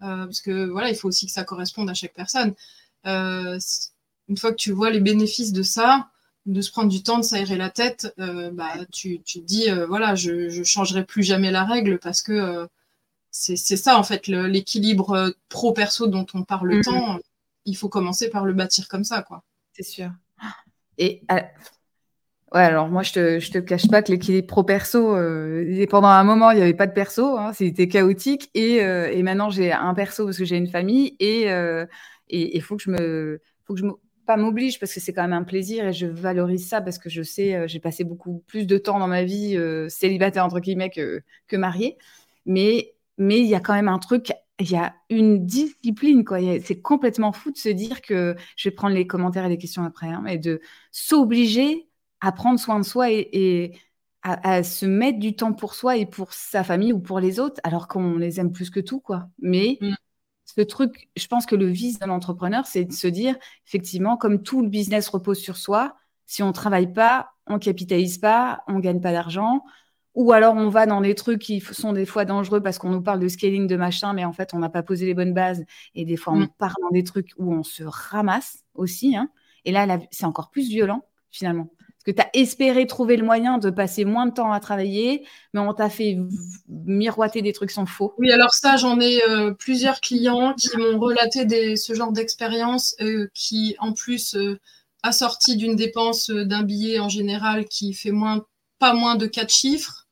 parce que voilà, il faut aussi que ça corresponde à chaque personne. une fois que tu vois les bénéfices de ça, de se prendre du temps de s'aérer la tête, bah, tu, tu, te dis, voilà, je ne changerai plus jamais la règle parce que c'est ça, en fait, l'équilibre pro-perso dont on parle mm-hmm. tant il faut commencer par le bâtir comme ça, quoi. C'est sûr. Et euh, Ouais, alors moi, je te, je te cache pas que l'équilibre pro-perso, euh, pendant un moment, il n'y avait pas de perso, hein, c'était chaotique. Et, euh, et maintenant, j'ai un perso parce que j'ai une famille et il euh, faut que je me. Faut que je pas m'oblige parce que c'est quand même un plaisir et je valorise ça parce que je sais, j'ai passé beaucoup plus de temps dans ma vie célibataire, entre guillemets, que, que mariée. Mais mais il y a quand même un truc il y a une discipline, quoi. C'est complètement fou de se dire que je vais prendre les commentaires et les questions après, hein, mais de s'obliger à prendre soin de soi et, à, se mettre du temps pour soi et pour sa famille ou pour les autres, alors qu'on les aime plus que tout, quoi. Mais mm. ce truc, je pense que le vice d'un entrepreneur, c'est de se dire, effectivement, comme tout le business repose sur soi, si on travaille pas, on capitalise pas, on gagne pas d'argent, ou alors on va dans des trucs qui sont des fois dangereux parce qu'on nous parle de scaling, de machin, mais en fait on n'a pas posé les bonnes bases. Et des fois on mm. part dans des trucs où on se ramasse aussi. Hein. Et là, c'est encore plus violent finalement que tu as espéré trouver le moyen de passer moins de temps à travailler, mais on t'a fait miroiter des trucs sans faux. Oui, alors ça, j'en ai euh, plusieurs clients qui m'ont relaté des, ce genre d'expérience euh, qui, en plus, euh, assorti d'une dépense d'un billet en général qui fait moins, pas moins de quatre chiffres.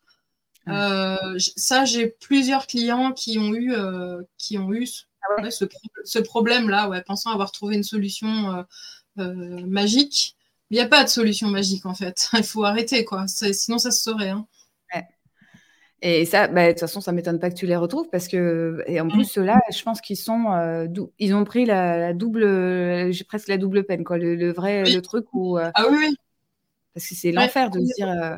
ça, j'ai plusieurs clients qui ont eu, qui ont eu ah ce, ce problème-là, ouais, pensant avoir trouvé une solution magique. Il n'y a pas de solution magique en fait. Il faut arrêter quoi. Sinon ça se saurait. Hein. Et ça, bah, de toute façon, ça m'étonne pas que tu les retrouves parce que, et en plus, ceux-là, je pense qu'ils sont, euh, ils ont pris la, double, j'ai presque la double peine, quoi, le, vrai, le truc où. Euh, ah oui, Parce que c'est l'enfer de se dire, euh,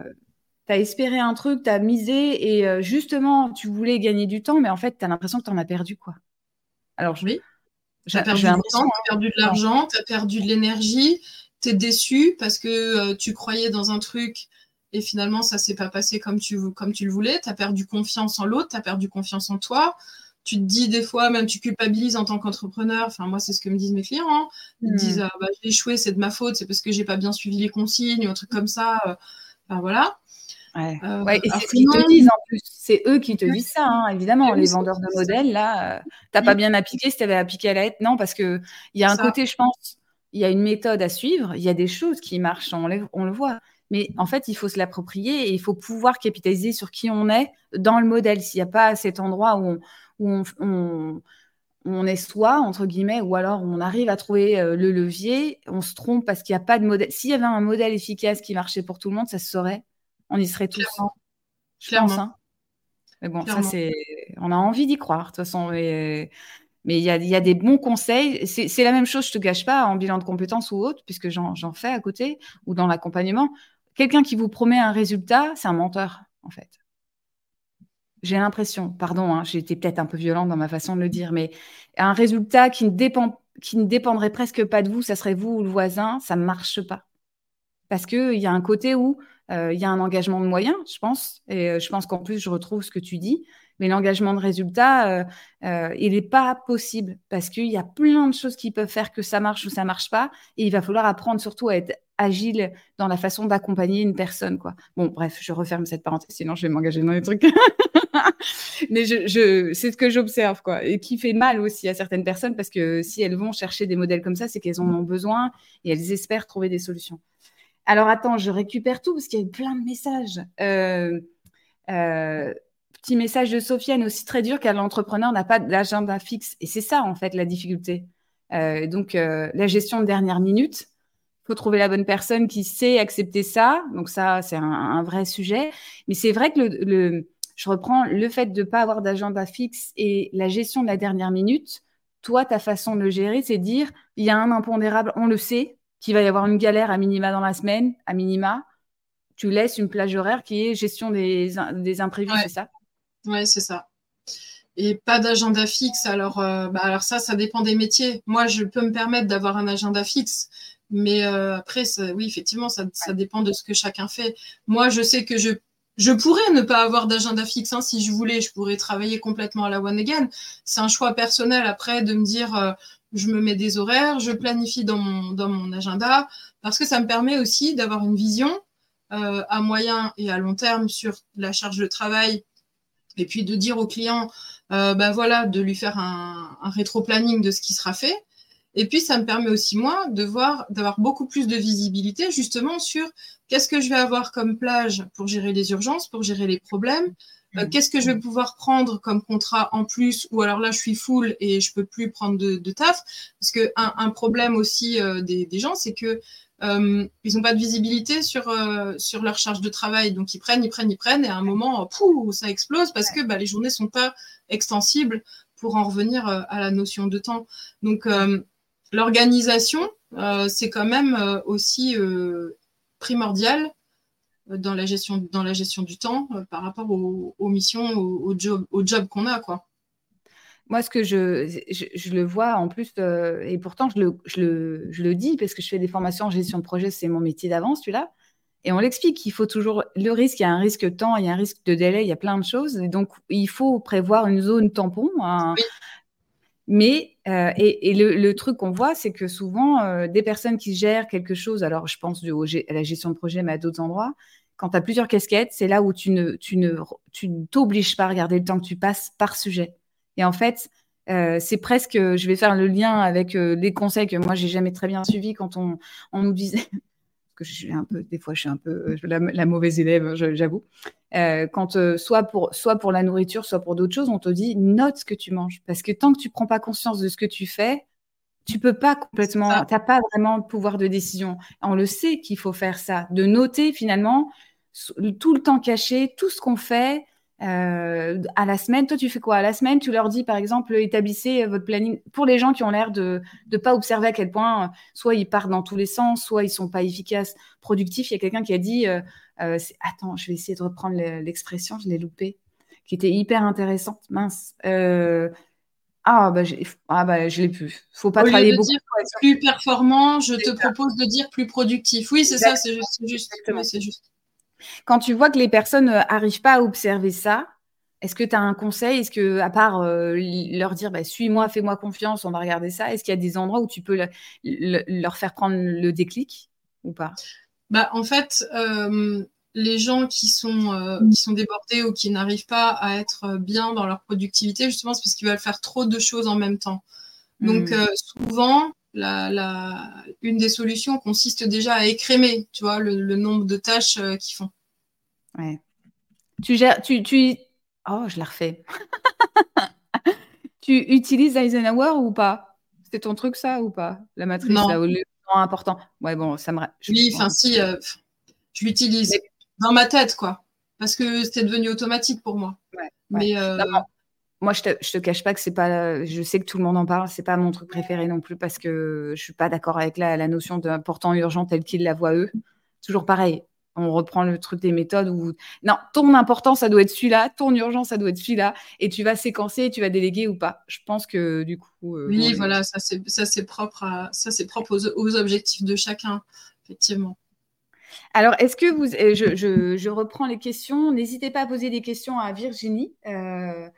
tu as espéré un truc, tu as misé et justement, tu voulais gagner du temps, mais en fait, tu as l'impression que tu en as perdu, quoi. Alors, oui. Tu as perdu du temps, tu as perdu de l'argent, tu as perdu de l'énergie tu es déçu parce que euh, tu croyais dans un truc et finalement ça s'est pas passé comme tu, comme tu le voulais, tu as perdu confiance en l'autre, tu as perdu confiance en toi. Tu te dis des fois, même tu culpabilises en tant qu'entrepreneur. Enfin, moi, c'est ce que me disent mes clients. Hein. Ils me disent, hmm. ah, bah, j'ai échoué, c'est de ma faute, c'est parce que j'ai pas bien suivi les consignes ou un truc comme ça. Enfin, voilà. Ouais. Euh, et c'est ce qu'ils te disent en plus. C'est eux qui te disent ça, hein, évidemment. les vendeurs de modèles, là, tu euh, t'as pas bien appliqué si tu avais appliqué à la lettre. Non, parce qu'il y a un côté, je pense, il y a une méthode à suivre, il y a des choses qui marchent, on, le voit. Mais en fait, il faut se l'approprier et il faut pouvoir capitaliser sur qui on est dans le modèle. S'il n'y a pas cet endroit où on, est soi, entre guillemets, ou alors on arrive à trouver euh, le levier, on se trompe parce qu'il n'y a pas de modèle. S'il y avait un modèle efficace qui marchait pour tout le monde, ça se saurait. On y serait tous. Clairement. Je hein. Mais bon, ça, c'est. On a envie d'y croire, de toute façon. Mais il y a, des bons conseils. C'est la même chose, je te gâche pas, en bilan de compétences ou autre, puisque j'en fais à côté, ou dans l'accompagnement. Quelqu'un qui vous promet un résultat, c'est un menteur, en fait. J'ai l'impression, pardon, hein, j'ai été peut-être un peu violente dans ma façon de le dire, mais un résultat qui ne, dépend, qui ne dépendrait presque pas de vous, ça serait vous ou le voisin, ça ne marche pas. Parce qu'il y a un côté où euh, il y a un engagement de moyens, je pense, et euh, je pense qu'en plus, je retrouve ce que tu dis, mais l'engagement de résultat, euh, euh, il n'est pas possible parce qu'il y a plein de choses qui peuvent faire que ça marche ou ça marche pas. Et il va falloir apprendre surtout à être agile dans la façon d'accompagner une personne. Bon, bref, je referme cette parenthèse, sinon je vais m'engager dans les trucs. mais je, c'est ce que j'observe, quoi, et qui fait mal aussi à certaines personnes parce que si elles vont chercher des modèles comme ça, c'est qu'elles en ont besoin et elles espèrent trouver des solutions. Alors attends, je récupère tout parce qu'il y a eu plein de messages. Euh, petit message de Sofiane aussi très dur car l'entrepreneur n'a pas d'agenda fixe. Et c'est ça, en fait, la difficulté. Euh, donc, euh, la gestion de dernière minute, il faut trouver la bonne personne qui sait accepter ça. Donc, ça, c'est un, vrai sujet. Mais c'est vrai que le, je reprends le fait de ne pas avoir d'agenda fixe et la gestion de la dernière minute. Toi, ta façon de le gérer, c'est dire il y a un impondérable, on le sait, qu'il va y avoir une galère à minima dans la semaine, à minima. Tu laisses une plage horaire qui est gestion des, des imprévus, c'est ça? Oui, c'est ça. Et pas d'agenda fixe. Alors, euh, bah, alors ça, ça dépend des métiers. Moi, je peux me permettre d'avoir un agenda fixe. Mais euh, après, oui, effectivement, ça, dépend de ce que chacun fait. Moi, je sais que je, je pourrais ne pas avoir d'agenda fixe. Hein, si je voulais, je pourrais travailler complètement à la one again. C'est un choix personnel après de me dire, euh, je me mets des horaires, je planifie dans mon, dans mon agenda, parce que ça me permet aussi d'avoir une vision à moyen et à long terme sur la charge de travail et puis de dire au client, euh, bah voilà, de lui faire un, rétro-planning de ce qui sera fait. Et puis, ça me permet aussi, moi, de voir, d'avoir beaucoup plus de visibilité justement sur qu'est-ce que je vais avoir comme plage pour gérer les urgences, pour gérer les problèmes, euh, mm. qu'est-ce que je vais pouvoir prendre comme contrat en plus, ou alors là, je suis full et je peux plus prendre de, taf. Parce que un, problème aussi euh, des, gens, c'est que euh, ils n'ont pas de visibilité sur, sur leur charge de travail. Donc, ils prennent, ils prennent, ils prennent, et à un moment, pouh, ça explose parce que bah, les journées sont pas extensibles pour en revenir à la notion de temps. Donc, l'organisation, c'est quand même aussi primordial dans la gestion, dans la gestion du temps euh, par rapport aux, missions, aux, jobs au job qu'on a. Quoi. Moi, ce que je, je, le vois en plus, euh, et pourtant je le, je, le, je le, dis parce que je fais des formations en gestion de projet, c'est mon métier d'avance, celui-là. Et on l'explique, il faut toujours le risque, il y a un risque temps, il y a un risque de délai, il y a plein de choses. Et donc, il faut prévoir une zone tampon. Mais, euh, et, et le, le, truc qu'on voit, c'est que souvent, des personnes qui gèrent quelque chose, alors je pense à la gestion de projet, mais à d'autres endroits, quand tu as plusieurs casquettes, c'est là où tu ne, tu ne, tu ne t'obliges pas à regarder le temps que tu passes par sujet. Et en fait, euh, c'est presque, je vais faire le lien avec euh, les conseils que moi j'ai jamais très bien suivis quand on, on nous disait, que je suis un peu, des fois je suis un peu euh, la, mauvaise élève, j'avoue. quand soit pour soit pour la nourriture, soit pour d'autres choses, on te dit note ce que tu manges, parce que tant que tu prends pas conscience de ce que tu fais, tu peux pas complètement, tu n'as pas vraiment de pouvoir de décision. On le sait qu'il faut faire ça, de noter finalement tout le temps caché, tout ce qu'on fait euh, à la semaine. Toi, tu fais quoi? À la semaine Tu leur dis, par exemple, établissez votre planning. Pour les gens qui ont l'air de ne pas observer à quel point, euh, soit ils partent dans tous les sens, soit ils sont pas efficaces, productifs. Il y a quelqu'un qui a dit, euh, attends, je vais essayer de reprendre l'expression, je l'ai loupé, qui était hyper intéressante. Mince. Ah bah, ah bah je l'ai plus. Faut pas travailler de beaucoup. Dire plus performant, je te propose de dire plus productif. Oui, c'est ça, c'est juste. c'est juste. Quand tu vois que les personnes n'arrivent euh, pas à observer ça, est-ce que tu as un conseil? Est-ce que, à part euh, leur dire, bah, suis-moi, fais-moi confiance, on va regarder ça, est-ce qu'il y a des endroits où tu peux leur faire prendre le déclic ou pas? Bah, En fait, euh, les gens qui sont, qui sont débordés ou qui n'arrivent pas à être bien dans leur productivité, justement, c'est parce qu'ils veulent faire trop de choses en même temps. Donc, mmh. souvent, la, une des solutions consiste déjà à écrémer, tu vois, le, nombre de tâches euh, qu'ils font. Ouais. Tu gères, tu, tu... Oh, je la refais. tu utilises Eisenhower ou pas? C'est ton truc ça ou pas? La matrice non. là, le temps important. Ouais, bon, ça me. oui, enfin si, euh, je l'utilise dans ma tête, quoi, parce que c'était devenu automatique pour moi. Ouais, Mais euh, moi, je te, te cache pas que c'est pas. Je sais que tout le monde en parle. C'est pas mon truc préféré non plus parce que je suis pas d'accord avec la, la notion d'important urgent telle qu'ils la voient eux. Toujours pareil. On reprend le truc des méthodes où non, ton important ça doit être celui-là, ton urgent ça doit être celui-là, et tu vas séquencer, tu vas déléguer ou pas. Je pense que du coup. Euh, oui, voilà, ça c'est ça c'est propre à ça c'est propre aux, objectifs de chacun, effectivement. Alors, est-ce que vous, je, je, je, reprends les questions. N'hésitez pas à poser des questions à Virginie. Euh,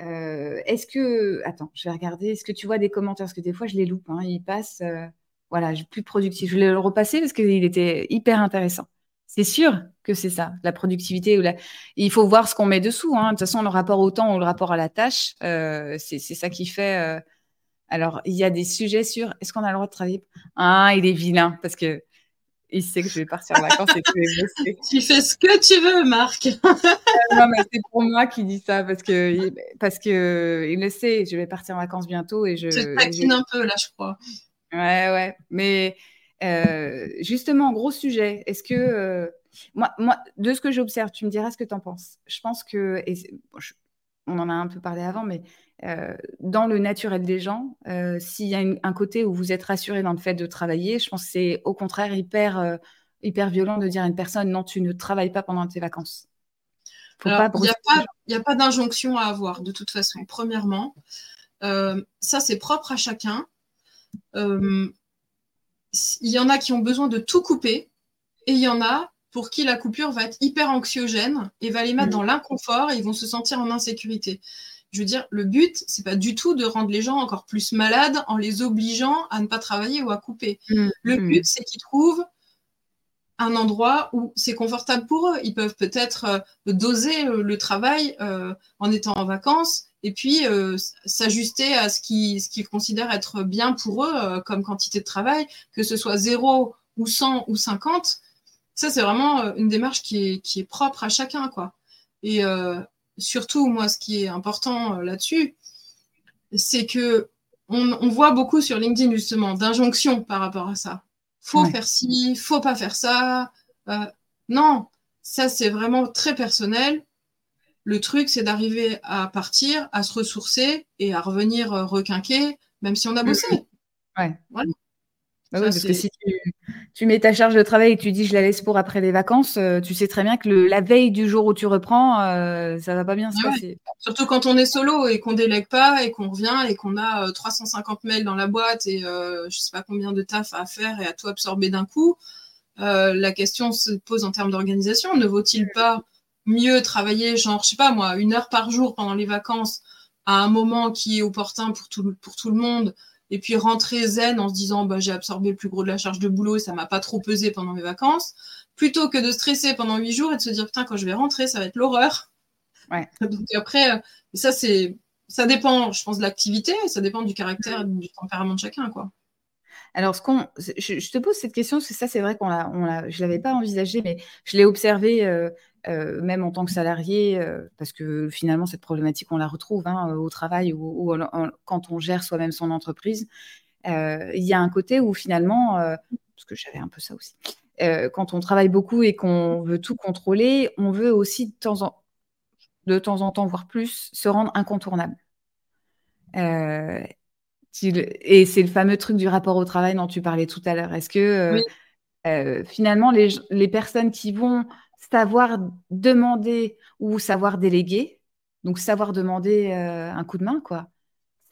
euh, est-ce que, attends, je vais regarder, est-ce que tu vois des commentaires? Parce que des fois, je les loupe, hein, ils passent, euh, voilà, plus productif. Je vais le repasser parce qu'il était hyper intéressant. C'est sûr que c'est ça, la productivité. Ou la... Il faut voir ce qu'on met dessous. Hein. De toute façon, le rapport au temps ou le rapport à la tâche, euh, c'est ça qui fait. Alors, il y a des sujets sur est-ce qu'on a le droit de travailler? Ah, il est vilain parce que il sait que je vais partir en vacances et tout Tu fais ce que tu veux, Marc. Euh, non, mais c'est pour moi qui dit ça parce que parce que il le sait. Je vais partir en vacances bientôt et je. Tu taquines un peu là, je crois. Ouais, ouais. Mais euh, justement, gros sujet. Est-ce que euh, moi, moi, de ce que j'observe, tu me diras ce que tu en penses. Je pense que et on en a un peu parlé avant, mais euh, dans le naturel des gens, euh, s'il y a un côté où vous êtes rassuré dans le fait de travailler, je pense que c'est au contraire hyper, euh, hyper violent de dire à une personne non, tu ne travailles pas pendant tes vacances. Il n'y a, pas d'injonction à avoir, de toute façon. Premièrement, ça c'est propre à chacun. Il y en a qui ont besoin de tout couper et il y en a pour qui la coupure va être hyper anxiogène et va les mettre mmh. dans l'inconfort et ils vont se sentir en insécurité. Je veux dire, le but, c'est pas du tout de rendre les gens encore plus malades en les obligeant à ne pas travailler ou à couper. Mm, le mm. but, c'est qu'ils trouvent un endroit où c'est confortable pour eux. Ils peuvent peut-être euh, doser euh, le travail euh, en étant en vacances et puis s'ajuster à ce qu'ils ce considèrent être bien pour eux comme quantité de travail, que ce soit 0 ou 100 ou 50. Ça, c'est vraiment une démarche qui est, qui est propre à chacun. quoi. Et surtout, moi, ce qui est important là-dessus, c'est que on, voit beaucoup sur LinkedIn justement d'injonctions par rapport à ça. Faut faire ci, faut pas faire ça. Euh, non, ça c'est vraiment très personnel. Le truc, c'est d'arriver à partir, à se ressourcer et à revenir euh, requinquer, même si on a bossé. Ouais. Voilà. Bah parce que si tu, mets ta charge de travail et tu dis je la laisse pour après les vacances, euh, tu sais très bien que la veille du jour où tu reprends, euh, ça va pas bien se passer. Surtout quand on est solo et qu'on délègue pas et qu'on revient et qu'on a 350 euh, mails dans la boîte et je sais pas combien de taf à faire et à tout absorber d'un coup. la question se pose en termes d'organisation. Ne vaut-il pas mieux travailler, genre, je sais pas moi, une heure par jour pendant les vacances à un moment qui est opportun pour tout, pour tout le monde et puis rentrer zen en se disant bah, j'ai absorbé le plus gros de la charge de boulot et ça m'a pas trop pesé pendant mes vacances, plutôt que de stresser pendant huit jours et de se dire putain quand je vais rentrer ça va être l'horreur. Ouais. Donc après, euh, ça c'est ça dépend, je pense, de l'activité, ça dépend du caractère, du tempérament de chacun, quoi. Alors, ce qu'on, je, te pose cette question parce que ça, c'est vrai qu'on l'a, on l'a, je l'avais pas envisagé, mais je l'ai observé euh, euh, même en tant que salarié, euh, parce que finalement, cette problématique, on la retrouve hein, au travail ou, quand on gère soi-même son entreprise. Euh, il y a un côté où finalement, parce que j'avais un peu ça aussi, quand on travaille beaucoup et qu'on veut tout contrôler, on veut aussi de temps en, de temps, en temps, voire plus, se rendre incontournable. et c'est le fameux truc du rapport au travail dont tu parlais tout à l'heure. Est-ce que finalement, les, les, personnes qui vont savoir demander ou savoir déléguer. Donc, savoir demander euh, un coup de main, quoi.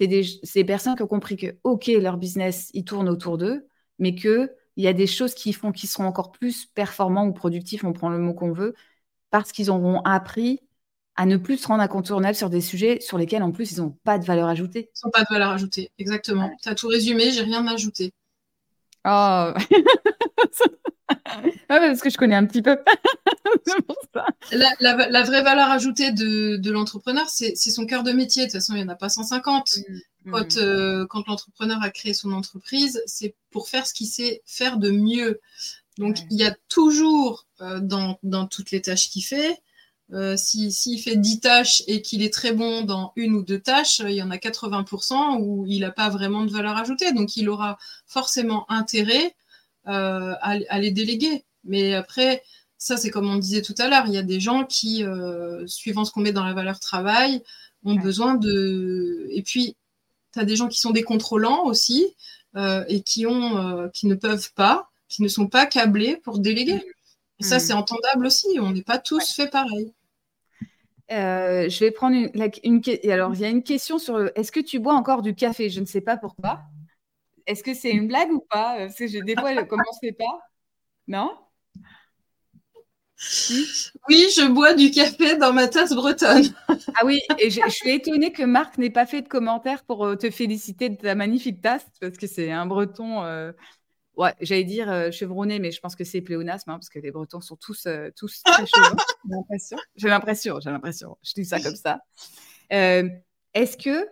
C'est des, personnes qui ont compris que, OK, leur business, il tourne autour d'eux, mais qu'il y a des choses qui font qu'ils seront encore plus performants ou productifs, on prend le mot qu'on veut, parce qu'ils auront appris à ne plus se rendre incontournable sur des sujets sur lesquels, en plus, ils n'ont pas de valeur ajoutée. Ils n'ont pas de valeur ajoutée, exactement. Tu as tout résumé, j'ai rien à ajouter. Oh parce que je connais un petit peu. La, vraie valeur ajoutée de, l'entrepreneur, c'est son cœur de métier. De toute façon, il n'y en a pas 150. Mm, mm. Euh, quand, l'entrepreneur a créé son entreprise, c'est pour faire ce qu'il sait faire de mieux. Donc, il y a toujours euh, dans, toutes les tâches qu'il fait, euh, s'il fait 10 tâches et qu'il est très bon dans une ou deux tâches, il y en a 80% où il n'a pas vraiment de valeur ajoutée. Donc, il aura forcément intérêt euh, à, les déléguer. Mais après, ça, c'est comme on disait tout à l'heure, il y a des gens qui, euh, suivant ce qu'on met dans la valeur travail, ont besoin de. Et puis, tu as des gens qui sont des contrôlants aussi et qui, ont, qui ne peuvent pas, qui ne sont pas câblés pour déléguer. Et ça, mm. c'est entendable aussi. On n'est pas tous fait pareil. Je vais prendre une, une, Alors, il y a une question sur est-ce que tu bois encore du café? Je ne sais pas pourquoi. Est-ce que c'est une blague ou pas? Parce que je, des fois, elle commençait pas. Non? Oui, je bois du café dans ma tasse bretonne. ah oui, et je, suis étonnée que Marc n'ait pas fait de commentaire pour euh, te féliciter de ta magnifique tasse, parce que c'est un breton, euh, ouais, j'allais dire euh, chevronné, mais je pense que c'est pléonasme, hein, parce que les bretons sont tous, tous très chevrons, j'ai l'impression. J'ai l'impression. Je dis ça comme ça. Est-ce que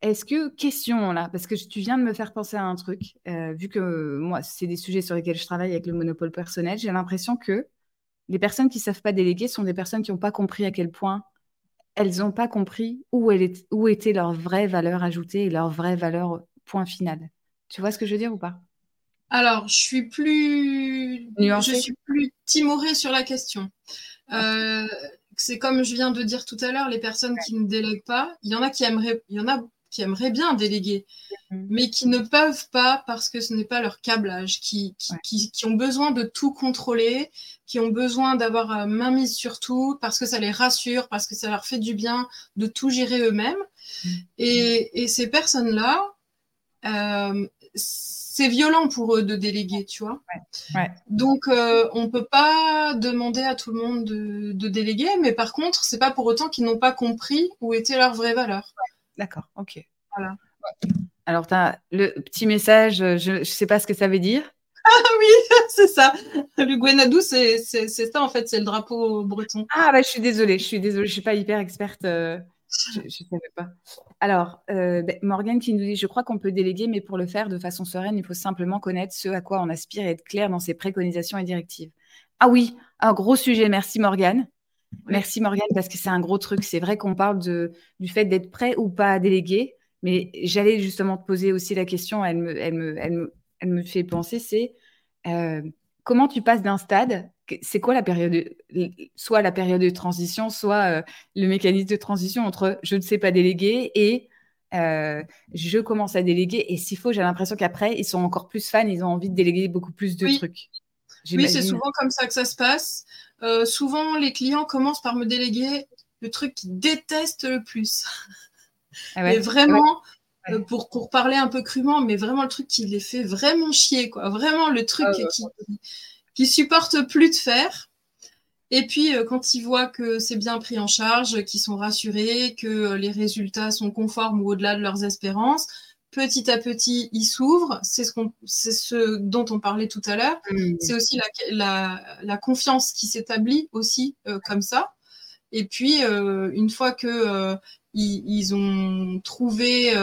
est-ce que, question là, parce que tu viens de me faire penser à un truc, euh, vu que moi, c'est des sujets sur lesquels je travaille avec le monopole personnel, j'ai l'impression que les personnes qui ne savent pas déléguer sont des personnes qui n'ont pas compris à quel point elles n'ont pas compris où, où était leur vraie valeur ajoutée et leur vraie valeur point final. Tu vois ce que je veux dire ou pas? Alors, je suis plus, je suis plus timorée sur la question. Euh, c'est comme je viens de dire tout à l'heure, les personnes qui ne délèguent pas, il y en a qui aimeraient, il y en a qui aimeraient bien déléguer, mm. mais qui ne peuvent pas parce que ce n'est pas leur câblage, qui, qui, qui, ont besoin de tout contrôler, qui ont besoin d'avoir euh, main mise sur tout parce que ça les rassure, parce que ça leur fait du bien de tout gérer eux-mêmes. Mm. Et, et, ces personnes-là, euh, c'est violent pour eux de déléguer, tu vois. Donc, euh, on ne peut pas demander à tout le monde de, de déléguer, mais par contre, c'est pas pour autant qu'ils n'ont pas compris où était leur vraie valeur. D'accord, ok. Voilà. Alors, tu as le petit message, euh, je ne sais pas ce que ça veut dire. Ah oui, c'est ça. Le Gwenadou, c'est ça en fait, c'est le drapeau breton. Ah bah je suis désolée, je suis désolée, je suis pas hyper experte. Euh, je ne savais pas. Alors, euh, ben, Morgane qui nous dit Je crois qu'on peut déléguer, mais pour le faire de façon sereine, il faut simplement connaître ce à quoi on aspire et être clair dans ses préconisations et directives. Ah oui, un gros sujet. Merci Morgane. Merci Morgane, parce que c'est un gros truc. C'est vrai qu'on parle de, du fait d'être prêt ou pas à déléguer, mais j'allais justement te poser aussi la question, elle me, elle me, elle me, elle me fait penser c'est euh, comment tu passes d'un stade c'est quoi la période, soit la période de transition, soit euh, le mécanisme de transition entre je ne sais pas déléguer et euh, je commence à déléguer. Et s'il faut, j'ai l'impression qu'après, ils sont encore plus fans, ils ont envie de déléguer beaucoup plus de trucs. Oui, c'est souvent comme ça que ça se passe. Euh, souvent, les clients commencent par me déléguer le truc qu'ils détestent le plus. Ah mais vraiment, pour, pour parler un peu crûment, mais vraiment le truc qui les fait vraiment chier, quoi. Vraiment le truc ah qui, qui supportent plus de faire. Et puis, euh, quand ils voient que c'est bien pris en charge, qu'ils sont rassurés, que euh, les résultats sont conformes ou au-delà de leurs espérances, petit à petit, ils s'ouvrent. C'est ce, ce, dont on parlait tout à l'heure. Mmh. C'est aussi la, confiance qui s'établit aussi euh, comme ça. Et puis, une fois que ils, ont trouvé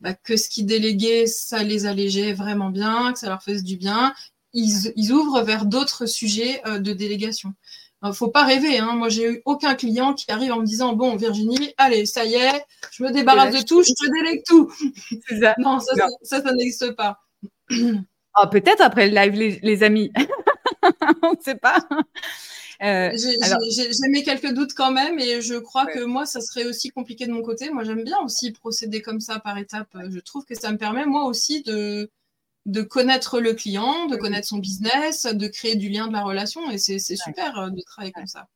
bah, que ce qu'ils déléguaient, ça les allégeait vraiment bien, que ça leur faisait du bien, ils, ouvrent vers d'autres sujets euh, de délégation. Il faut pas rêver. Hein. Moi, j'ai eu aucun client qui arrive en me disant Bon, Virginie, allez, ça y est, je me débarrasse de tout, je te délègue tout. Ça. non, ça, ça, n'existe pas. Oh, Peut-être après le live, les, amis. On ne sait pas. Euh, j'ai mis quelques doutes quand même et je crois que moi, ça serait aussi compliqué de mon côté. Moi, j'aime bien aussi procéder comme ça par étapes. Je trouve que ça me permet moi aussi de, de connaître le client, de connaître son business, de créer du lien de la relation. Et c'est super euh, de travailler comme ça.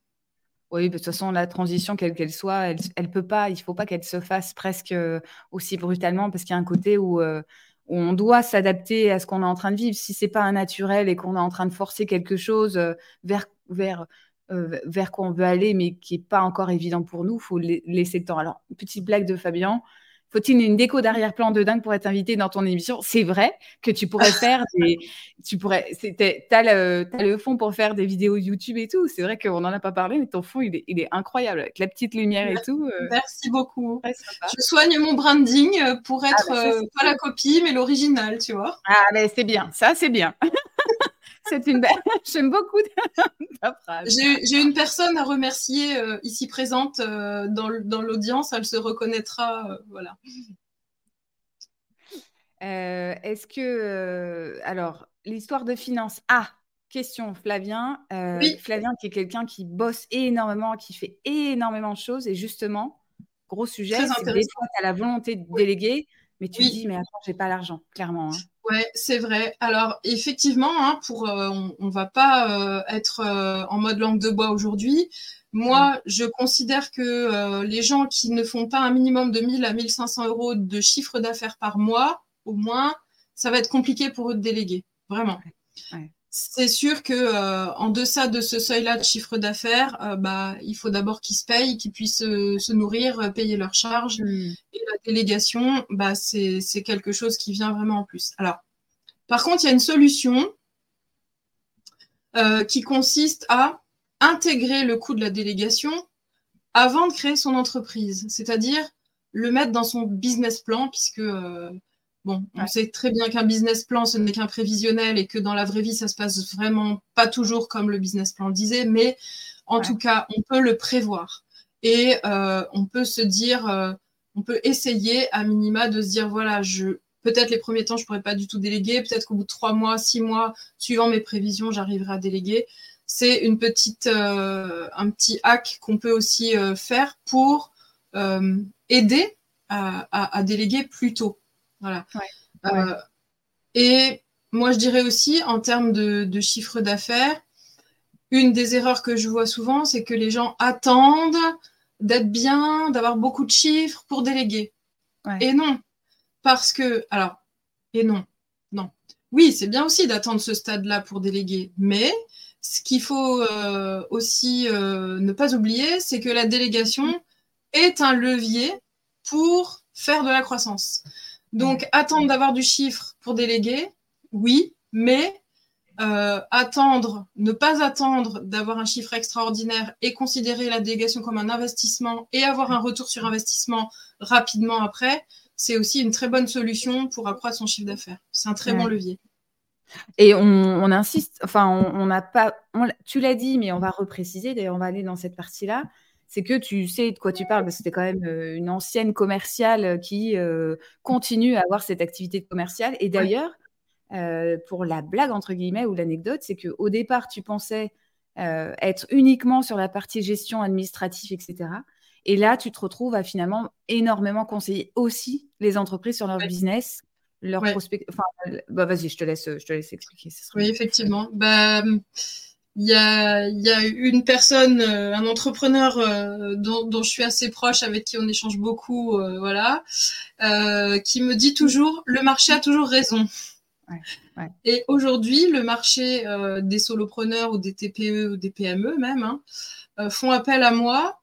Oui, de toute façon, la transition, quelle qu'elle soit, elle, elle peut pas, il faut pas qu'elle se fasse presque euh, aussi brutalement parce qu'il y a un côté euh, on doit s'adapter à ce qu'on est en train de vivre. Si c'est pas un naturel et qu'on est en train de forcer quelque chose vers, vers, vers quoi on veut aller, mais qui est pas encore évident pour nous, faut laisser le temps. Alors, petite blague de Fabien, faut-il une déco d'arrière-plan de dingue pour être invité dans ton émission? C'est vrai que tu pourrais faire des. Tu pourrais. T'as le, as le fond pour faire des vidéos YouTube et tout. C'est vrai qu'on n'en a pas parlé, mais ton fond, il est, il est incroyable. Avec la petite lumière et tout. Euh. Merci beaucoup. je soigne mon branding pour ah, être bah, euh, pas la copie, mais l'original, tu vois. Ah, mais c'est bien. Ça, c'est bien. C'est une belle. J'aime beaucoup ta phrase. J'ai une personne à remercier euh, ici présente euh, dans l'audience. Elle se reconnaîtra. Euh, voilà. Est-ce que. alors, l'histoire de finance? Ah, question, Flavien. oui. Flavien, qui est quelqu'un qui bosse énormément, qui fait énormément de choses. Et justement, gros sujet, c'est des fois, tu as la volonté de déléguer, mais tu dis, mais attends, j'ai pas l'argent, clairement. Hein. Ouais, c'est vrai. Alors effectivement, hein, pour, euh, on, ne va pas euh, être euh, en mode langue de bois aujourd'hui. Moi, mm. je considère que les gens qui ne font pas un minimum de 1000 à 1500 euros de chiffre d'affaires par mois, au moins, ça va être compliqué pour eux de déléguer. Vraiment. C'est sûr que en deçà de ce seuil-là de chiffre d'affaires, bah, il faut d'abord qu'ils se payent, qu'ils puissent se nourrir, payer leurs charges. Mm délégation, bah, c'est quelque chose qui vient vraiment en plus. Alors, par contre, il y a une solution euh, qui consiste à intégrer le coût de la délégation avant de créer son entreprise, c'est-à-dire le mettre dans son business plan, puisque euh, bon, on sait très bien qu'un business plan, ce n'est qu'un prévisionnel et que dans la vraie vie, ça se passe vraiment pas toujours comme le business plan disait, mais en tout cas, on peut le prévoir. Et euh, on peut se dire, on peut essayer à minima de se dire voilà, je peut-être les premiers temps, je pourrais pas du tout déléguer, peut-être qu'au bout de trois mois, six mois, suivant mes prévisions, j'arriverai à déléguer. C'est une petite, euh, un petit hack qu'on peut aussi euh, faire pour euh, aider à, déléguer plus tôt. Voilà. et moi, je dirais aussi en termes de, de chiffre d'affaires, une des erreurs que je vois souvent, c'est que les gens attendent d'être bien, d'avoir beaucoup de chiffres pour déléguer. Et non, parce que, alors, et non, non. Oui, c'est bien aussi d'attendre ce stade-là pour déléguer, mais ce qu'il faut euh, aussi euh, ne pas oublier, c'est que la délégation est un levier pour faire de la croissance. Donc, attendre d'avoir du chiffre pour déléguer, oui, mais euh, attendre, ne pas attendre d'avoir un chiffre extraordinaire et considérer la délégation comme un investissement et avoir un retour sur investissement rapidement après, c'est aussi une très bonne solution pour accroître son chiffre d'affaires. C'est un très bon levier. Et on, insiste, enfin, on n'a pas, tu l'as dit, mais on va repréciser, d'ailleurs, on va aller dans cette partie-là. C'est que tu sais de quoi tu parles, parce que c'était quand même euh, une ancienne commerciale qui euh, continue à avoir cette activité commerciale. Et d'ailleurs, euh, pour la blague, entre guillemets, ou l'anecdote, c'est qu'au départ, tu pensais être uniquement sur la partie gestion administrative, etc. Et là, tu te retrouves à finalement énormément conseiller aussi les entreprises sur leur business, leur prospect. Enfin, bah, vas-y, je te laisse, je te laisse expliquer. Oui, effectivement. Bah, il y a, y a, une personne, euh, un entrepreneur euh, dont, dont, je suis assez proche, avec qui on échange beaucoup, euh, voilà, qui me dit toujours le marché a toujours raison. Ouais, ouais. Et aujourd'hui, le marché des solopreneurs ou des TPE ou des PME même hein, font appel à moi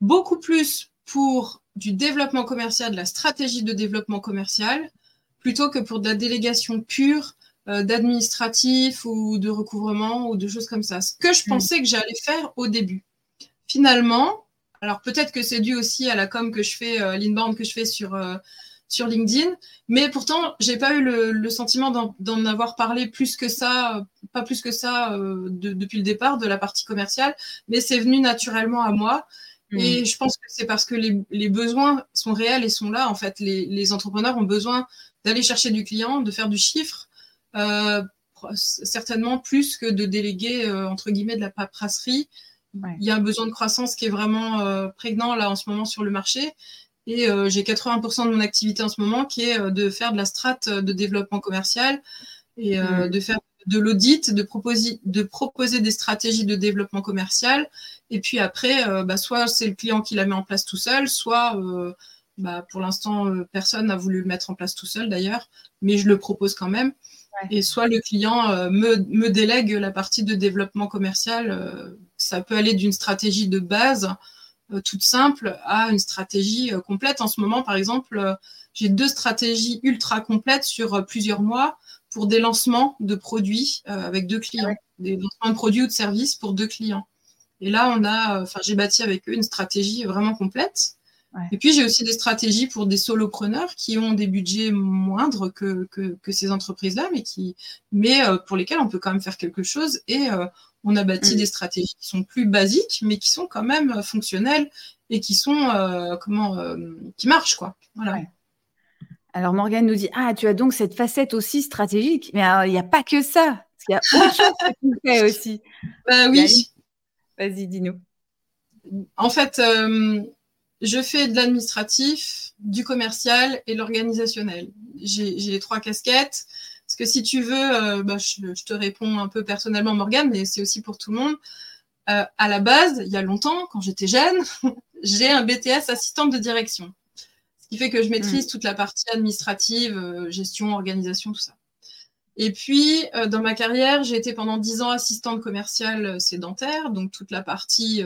beaucoup plus pour du développement commercial, de la stratégie de développement commercial, plutôt que pour de la délégation pure d'administratif ou de recouvrement ou de choses comme ça. Ce que je mm. pensais que j'allais faire au début. Finalement, alors peut-être que c'est dû aussi à la com que je fais, euh, l'inbound que je fais sur, euh, sur LinkedIn, mais pourtant, j'ai pas eu le, sentiment d'en avoir parlé plus que ça, pas plus que ça depuis le départ de la partie commerciale, mais c'est venu naturellement à moi. Mm. Et je pense que c'est parce que les, les, besoins sont réels et sont là. En fait, les, les entrepreneurs ont besoin d'aller chercher du client, de faire du chiffre, euh, certainement plus que de déléguer euh, entre guillemets de la paperasserie. Il y a un besoin de croissance qui est vraiment euh, prégnant là en ce moment sur le marché. Et j'ai 80% de mon activité en ce moment qui est de faire de la strate de développement commercial et mm. de faire de l'audit, de proposer, de proposer des stratégies de développement commercial. Et puis après, bah, soit c'est le client qui la met en place tout seul, soit bah, pour l'instant, euh, personne n'a voulu le mettre en place tout seul d'ailleurs, mais je le propose quand même. Et soit le client euh, me, me, délègue la partie de développement commercial. Euh, ça peut aller d'une stratégie de base toute simple à une stratégie complète. En ce moment, par exemple, j'ai deux stratégies ultra complètes sur plusieurs mois pour des lancements de produits avec deux clients, des lancements de produits ou de services pour deux clients. Et là, on a, enfin, j'ai bâti avec eux une stratégie vraiment complète. Et puis, j'ai aussi des stratégies pour des solopreneurs qui ont des budgets moindres que, que, que ces entreprises-là, mais, qui, mais euh, pour lesquels on peut quand même faire quelque chose. Et euh, on a bâti mm. des stratégies qui sont plus basiques, mais qui sont quand même euh, fonctionnelles et qui sont comment qui marchent quoi. Voilà. Alors Morgane nous dit ah tu as donc cette facette aussi stratégique, mais il n'y a pas que ça, il y a autre chose que tu fais aussi. Bah oui. Vas-y dis-nous. En fait, je fais de l'administratif, du commercial et l'organisationnel. J'ai les trois casquettes. Parce que si tu veux, euh, bah, je, te réponds un peu personnellement, Morgane, mais c'est aussi pour tout le monde. Euh, à la base, il y a longtemps, quand j'étais jeune, j'ai un BTS assistante de direction. Ce qui fait que je maîtrise mm. toute la partie administrative, euh, gestion, organisation, tout ça. Et puis, dans ma carrière, j'ai été pendant dix ans assistante commerciale sédentaire, donc toute la partie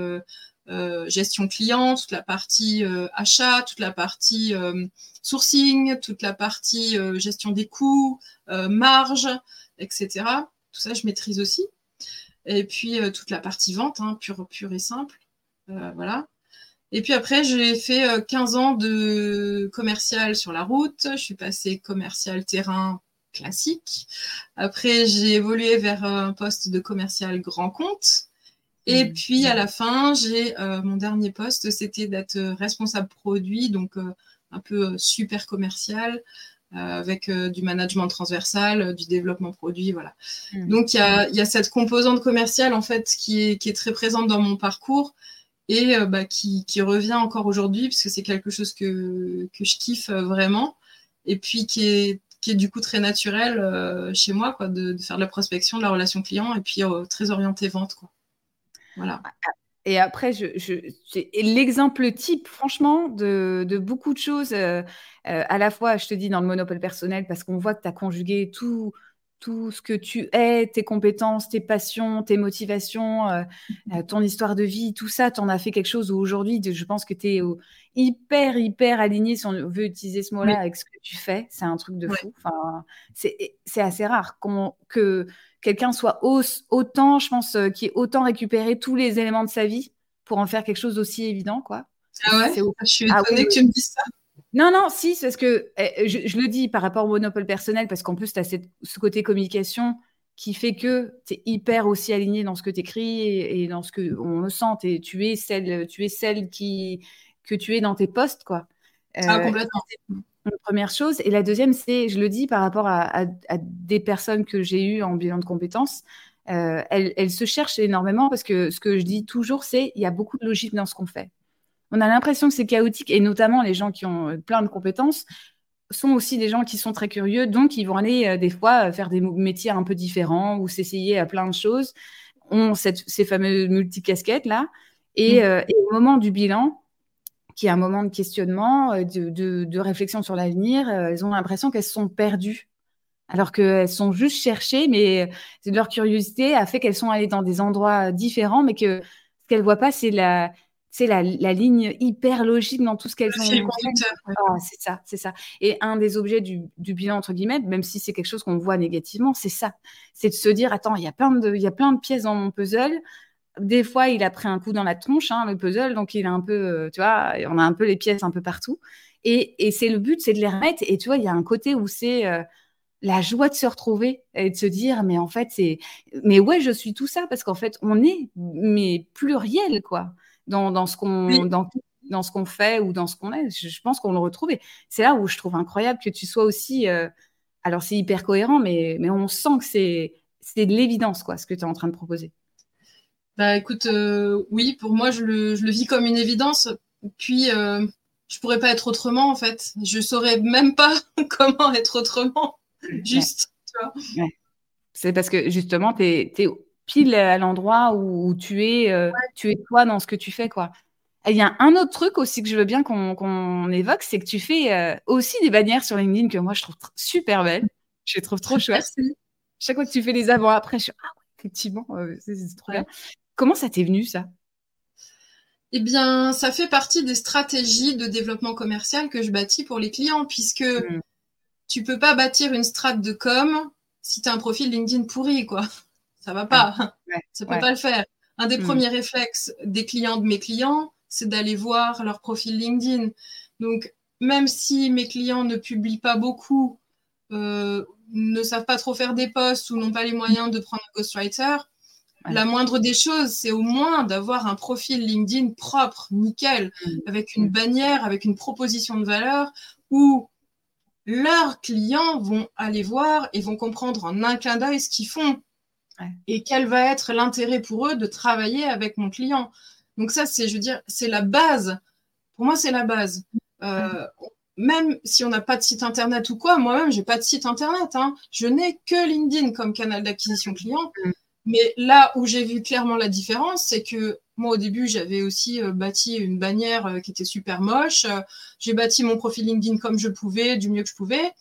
gestion client, toute la partie euh, achat, toute la partie euh, sourcing, toute la partie gestion des coûts, marge, etc. Tout ça, je maîtrise aussi. Et puis toute la partie vente, hein, pure, pure et simple. voilà. Et puis après, j'ai fait 15 ans de commercial sur la route. Je suis passée commercial terrain classique. Après, j'ai évolué vers un poste de commercial grand compte. Et mm. puis à la fin, j'ai euh, mon dernier poste, c'était d'être responsable produit, donc euh, un peu euh, super commercial, avec du management transversal, du développement produit, voilà. Mm. Donc il y a, cette composante commerciale en fait qui est, qui est très présente dans mon parcours et bah, qui, qui, revient encore aujourd'hui parce que c'est quelque chose que, que, je kiffe vraiment et puis qui est qui est du coup très naturel chez moi, quoi, de, de, faire de la prospection, de la relation client et puis très orienté vente. Quoi. Voilà. Et après, je, l'exemple type, franchement, de, beaucoup de choses, euh, euh, à la fois, je te dis, dans le monopole personnel, parce qu'on voit que tu as conjugué tout, tout ce que tu es, tes compétences, tes passions, tes motivations, euh, euh, ton histoire de vie, tout ça, tu en as fait quelque chose où aujourd'hui, je pense que tu es hyper, hyper aligné, si on veut utiliser ce mot-là, avec ce que tu fais. C'est un truc de fou. Enfin, c'est assez rare que quelqu'un soit autant, je pense, qui ait autant récupéré tous les éléments de sa vie pour en faire quelque chose d'aussi évident, quoi. Ah ouais, je suis ah étonnée que tu me dises ça. Non, non, si, c'est parce que eh, je, le dis par rapport au monopole personnel, parce qu'en plus, tu as ce côté communication qui fait que tu es hyper aussi aligné dans ce que tu écris et, dans ce que on le sent. Et tu es celle, tu es celle qui, que tu es dans tes postes, quoi. ah, euh, complètement. Première chose. Et la deuxième, c'est, je le dis par rapport à, des personnes que j'ai eues en bilan de compétences, euh, elles, se cherchent énormément parce que ce que je dis toujours, c'est il y a beaucoup de logique dans ce qu'on fait on a l'impression que c'est chaotique, et notamment les gens qui ont euh, plein de compétences sont aussi des gens qui sont très curieux, donc ils vont aller euh, des fois faire des métiers un peu différents ou s'essayer à plein de choses, ont ces fameux multicasquettes là, mm. et, au moment du bilan, qui est un moment de questionnement, de, réflexion sur l'avenir, elles ont l'impression qu'elles sont perdues alors qu'elles sont juste cherchées, mais leur curiosité a fait qu'elles sont allées dans des endroits différents, mais que ce qu'elles voient pas, c'est la, c'est la, ligne hyper logique dans tout ce qu'elles ont. Ah, c'est ça, c'est ça. Et un des objets du, bilan, entre guillemets, même si c'est quelque chose qu'on voit négativement, c'est ça. C'est de se dire, attends, il y, a plein de, il y a plein de pièces dans mon puzzle. Des fois, il a pris un coup dans la tronche, hein, le puzzle, donc il a un peu, euh, tu vois, on a un peu les pièces un peu partout. Et, c'est le but, c'est de les remettre. Et tu vois, il y a un côté où c'est euh, la joie de se retrouver et de se dire, mais en fait, c'est, mais ouais, je suis tout ça parce qu'en fait, on est, mais pluriel, quoi dans, ce qu'on dans, dans, ce qu'on fait ou dans ce qu'on est. Je, pense qu'on le retrouve. Et c'est là où je trouve incroyable que tu sois aussi. Euh, alors, c'est hyper cohérent, mais, mais on sent que c'est, c'est de l'évidence, quoi, ce que tu es en train de proposer. Bah écoute, euh, oui, pour moi, je le, je le, vis comme une évidence. Puis, euh, je pourrais pas être autrement, en fait. Je saurais même pas comment être autrement. Juste, tu vois. C'est parce que justement, tu es, pile à l'endroit où, tu es, euh, tu es toi dans ce que tu fais, quoi. Il y a un autre truc aussi que je veux bien qu'on évoque, c'est que tu fais euh, aussi des bannières sur LinkedIn que moi je trouve super belles. Je les trouve trop chouettes. Chaque fois que tu fais les avant-après, je suis ah effectivement, c'est trop bien. Comment ça t'est venu ça? Eh bien, ça fait partie des stratégies de développement commercial que je bâtis pour les clients, puisque mmh. tu peux pas bâtir une strate de com si tu as un profil LinkedIn pourri, quoi ça va pas. ça peut pas le faire. Un des hmm. premiers réflexes des clients de mes clients, c'est d'aller voir leur profil LinkedIn. Donc, même si mes clients ne publient pas beaucoup, euh, ne savent pas trop faire des posts ou n'ont pas les moyens de prendre un ghostwriter, la moindre des choses, c'est au moins d'avoir un profil LinkedIn propre, nickel, hmm. avec une hmm. bannière, avec une proposition de valeur où leurs clients vont aller voir et vont comprendre en un clin d'œil ce qu'ils font et quel va être l'intérêt pour eux de travailler avec mon client. Donc ça, c'est, je veux dire, c'est la base. Pour moi, c'est la base. Euh, même si on n'a pas de site internet ou quoi, moi-même, j'ai pas de site internet. Hein. Je n'ai que LinkedIn comme canal d'acquisition client. Mm. Mais là où j'ai vu clairement la différence, c'est que moi, au début, j'avais aussi euh, bâti une bannière euh, qui était super moche. j'ai bâti mon profil LinkedIn comme je pouvais, du mieux que je pouvais.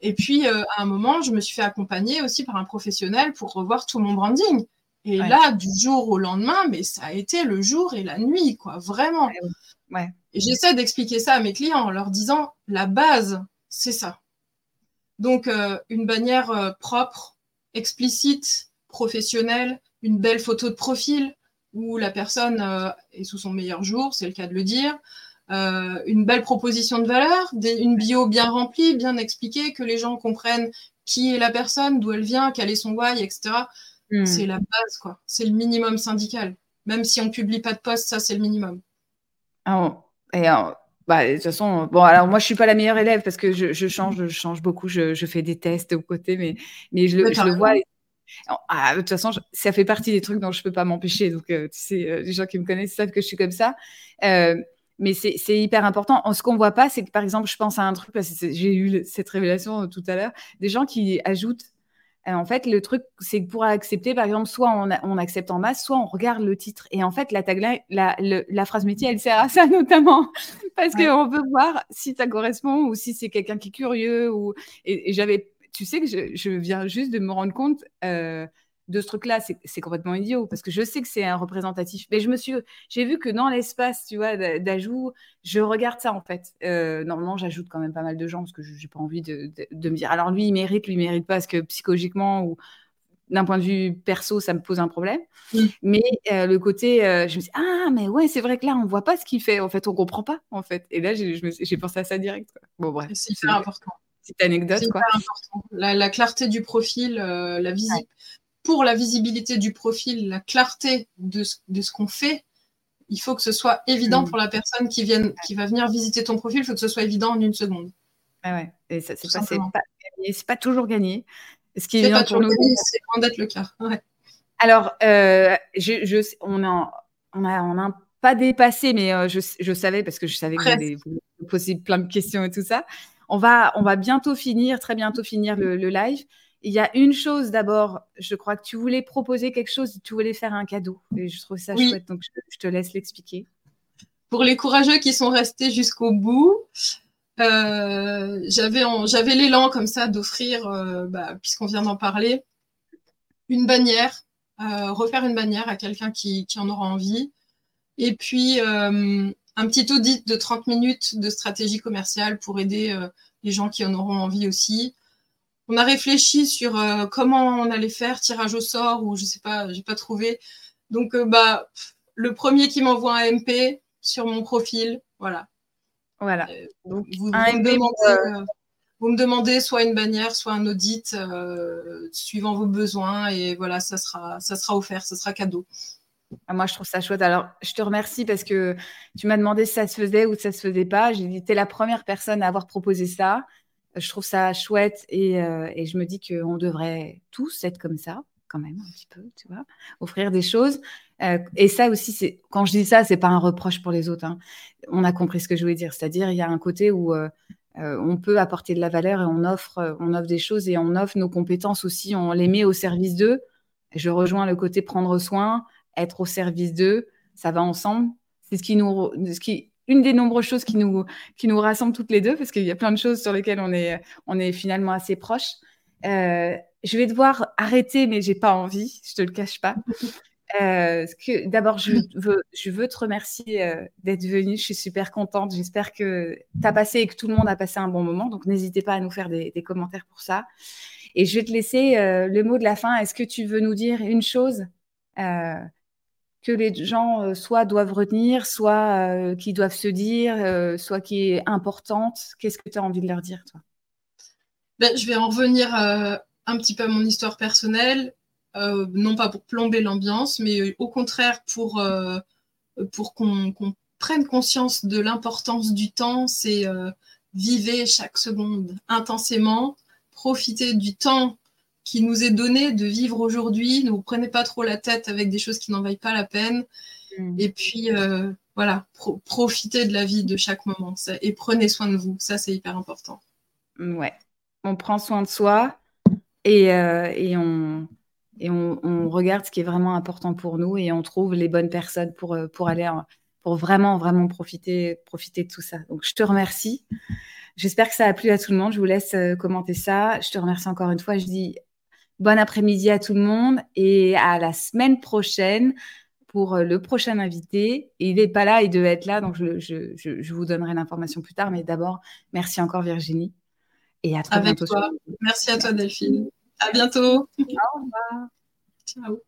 Et puis, euh, à un moment, je me suis fait accompagner aussi par un professionnel pour revoir tout mon branding. Et là, du jour au lendemain, mais ça a été le jour et la nuit, quoi, vraiment. Ouais. Et j'essaie d'expliquer ça à mes clients en leur disant, la base, c'est ça. Donc, euh, une bannière euh, propre, explicite, professionnelle, une belle photo de profil où la personne est sous son meilleur jour, c'est le cas de le dire, euh, une belle proposition de valeur, une bio bien remplie, bien expliquée, que les gens comprennent qui est la personne, d'où elle vient, quel est son why, etc. Hmm. C'est la base, quoi. C'est le minimum syndical. Même si on publie pas de poste, ça, c'est le minimum. Ah, et bah, de toute façon, bon, alors moi, je suis pas la meilleure élève parce que je, change, je change beaucoup, je, fais des tests aux côtés, mais, mais je, le vois. Ah, de toute façon, ça fait partie des trucs dont je peux pas m'empêcher. Donc, euh, tu sais, euh, les gens qui me connaissent savent que je suis comme ça. Euh, mais c'est hyper important. Ce qu'on voit pas, c'est que par exemple, je pense à un truc, parce que j'ai eu cette révélation tout à l'heure, des gens qui ajoutent. En fait, le truc, c'est que pour accepter, par exemple, soit on, accepte en masse, soit on regarde le titre. Et en fait, la tagline, la, la phrase métier, elle sert à ça notamment, parce qu'on veut voir si ça correspond ou si c'est quelqu'un qui est curieux. Ou... Et, j'avais tu sais que je, viens juste de me rendre compte euh, de ce truc-là. C'est complètement idiot parce que je sais que c'est un représentatif. Mais je me suis, j'ai vu que dans l'espace, tu vois, d'ajout, je regarde ça en fait. Euh, normalement, j'ajoute quand même pas mal de gens parce que je n'ai pas envie de, me dire. Alors lui, il mérite, lui, il mérite pas parce que psychologiquement ou d'un point de vue perso, ça me pose un problème. Mais euh, le côté, euh, je me dis, ah, mais ouais, c'est vrai que là, on voit pas ce qu'il fait. En fait, on comprend pas, en fait. Et là, j'ai pensé à ça direct. Bon, bref. C'est hyper important. Petite anecdote, quoi. Important. La, clarté du profil, euh, la visite. Pour la visibilité du profil, la clarté de ce, de ce qu'on fait, il faut que ce soit évident mm. pour la personne qui, vienne, qui va venir visiter ton profil, il faut que ce soit évident en une seconde. Ah ouais, et ça, c'est pas, pas, pas, toujours gagné. Ce qui est, pas pour nous. C'est loin d'être le cas. Alors, euh, je, on n'a on a, on a pas dépassé, mais euh, je, je, savais parce que je savais que vous poser plein de questions et tout ça. On va, on va bientôt finir, très bientôt finir le, live. Il y a une chose d'abord, je crois que tu voulais proposer quelque chose, tu voulais faire un cadeau. Et je trouve ça chouette, donc je, te laisse l'expliquer. Pour les courageux qui sont restés jusqu'au bout, euh, j'avais l'élan comme ça d'offrir, euh, bah, puisqu'on vient d'en parler, une bannière, euh, refaire une bannière à quelqu'un qui, qui, en aura envie. Et puis un petit audit de 30 minutes de stratégie commerciale pour aider les gens qui en auront envie aussi. On a réfléchi sur comment on allait faire, tirage au sort ou je sais pas, j'ai pas trouvé. Donc bah le premier qui m'envoie un MP sur mon profil, voilà, voilà. Euh, donc, vous, me demandez, euh, vous, me demandez, soit une bannière, soit un audit, euh, suivant vos besoins. Et voilà, ça sera, ça sera offert, ça sera cadeau. Ah, moi, je trouve ça chouette. Alors, je te remercie parce que tu m'as demandé si ça se faisait ou si ça se faisait pas. J'ai es la première personne à avoir proposé ça. Je trouve ça chouette et, et je me dis qu'on devrait tous être comme ça quand même un petit peu, tu vois, offrir des choses. Euh, et ça aussi, c'est quand je dis ça, c'est pas un reproche pour les autres. Hein. On a compris ce que je voulais dire, c'est-à-dire il y a un côté où euh, euh, on peut apporter de la valeur et on offre, on offre des choses et on offre nos compétences aussi, on les met au service d'eux. Je rejoins le côté prendre soin, être au service d'eux, ça va ensemble. C'est ce qui nous, ce qui, une des nombreuses choses qui nous, qui nous rassemble toutes les deux, parce qu'il y a plein de choses sur lesquelles on est, on est finalement assez proches. Euh, je vais devoir arrêter, mais j'ai pas envie, je te le cache pas. Euh, d'abord, je veux, je veux te remercier euh, d'être venu. Je suis super contente. J'espère que tu as passé et que tout le monde a passé un bon moment. Donc, n'hésitez pas à nous faire des, commentaires pour ça. Et je vais te laisser le mot de la fin. Est-ce que tu veux nous dire une chose? Que les gens soit doivent retenir, soit qui doivent se dire, soit qui est importante Qu'est-ce que tu as envie de leur dire, toi? Ben, Je vais en revenir un petit peu à mon histoire personnelle, euh, non pas pour plomber l'ambiance, mais euh, au contraire pour, euh, pour qu'on prenne conscience de l'importance du temps, c'est vivre chaque seconde intensément, profiter du temps qui nous est donné de vivre aujourd'hui, ne vous prenez pas trop la tête avec des choses qui n'en valent pas la peine, mm. et puis voilà, profitez de la vie de chaque moment, et prenez soin de vous, ça c'est hyper important. Ouais, on prend soin de soi, et, euh, et, on, et on, regarde ce qui est vraiment important pour nous et on trouve les bonnes personnes pour, euh, pour aller pour vraiment vraiment profiter profiter de tout ça. Donc je te remercie. J'espère que ça a plu à tout le monde. Je vous laisse euh, commenter ça. Je te remercie encore une fois. Je dis bon après-midi à tout le monde et à la semaine prochaine pour le prochain invité. il n'est pas là, il devait être là, donc je, je, je vous donnerai l'information plus tard. Mais d'abord, merci encore Virginie. Et à très bientôt. Toi. Merci à toi, Delphine. À bientôt. Au revoir. Ciao.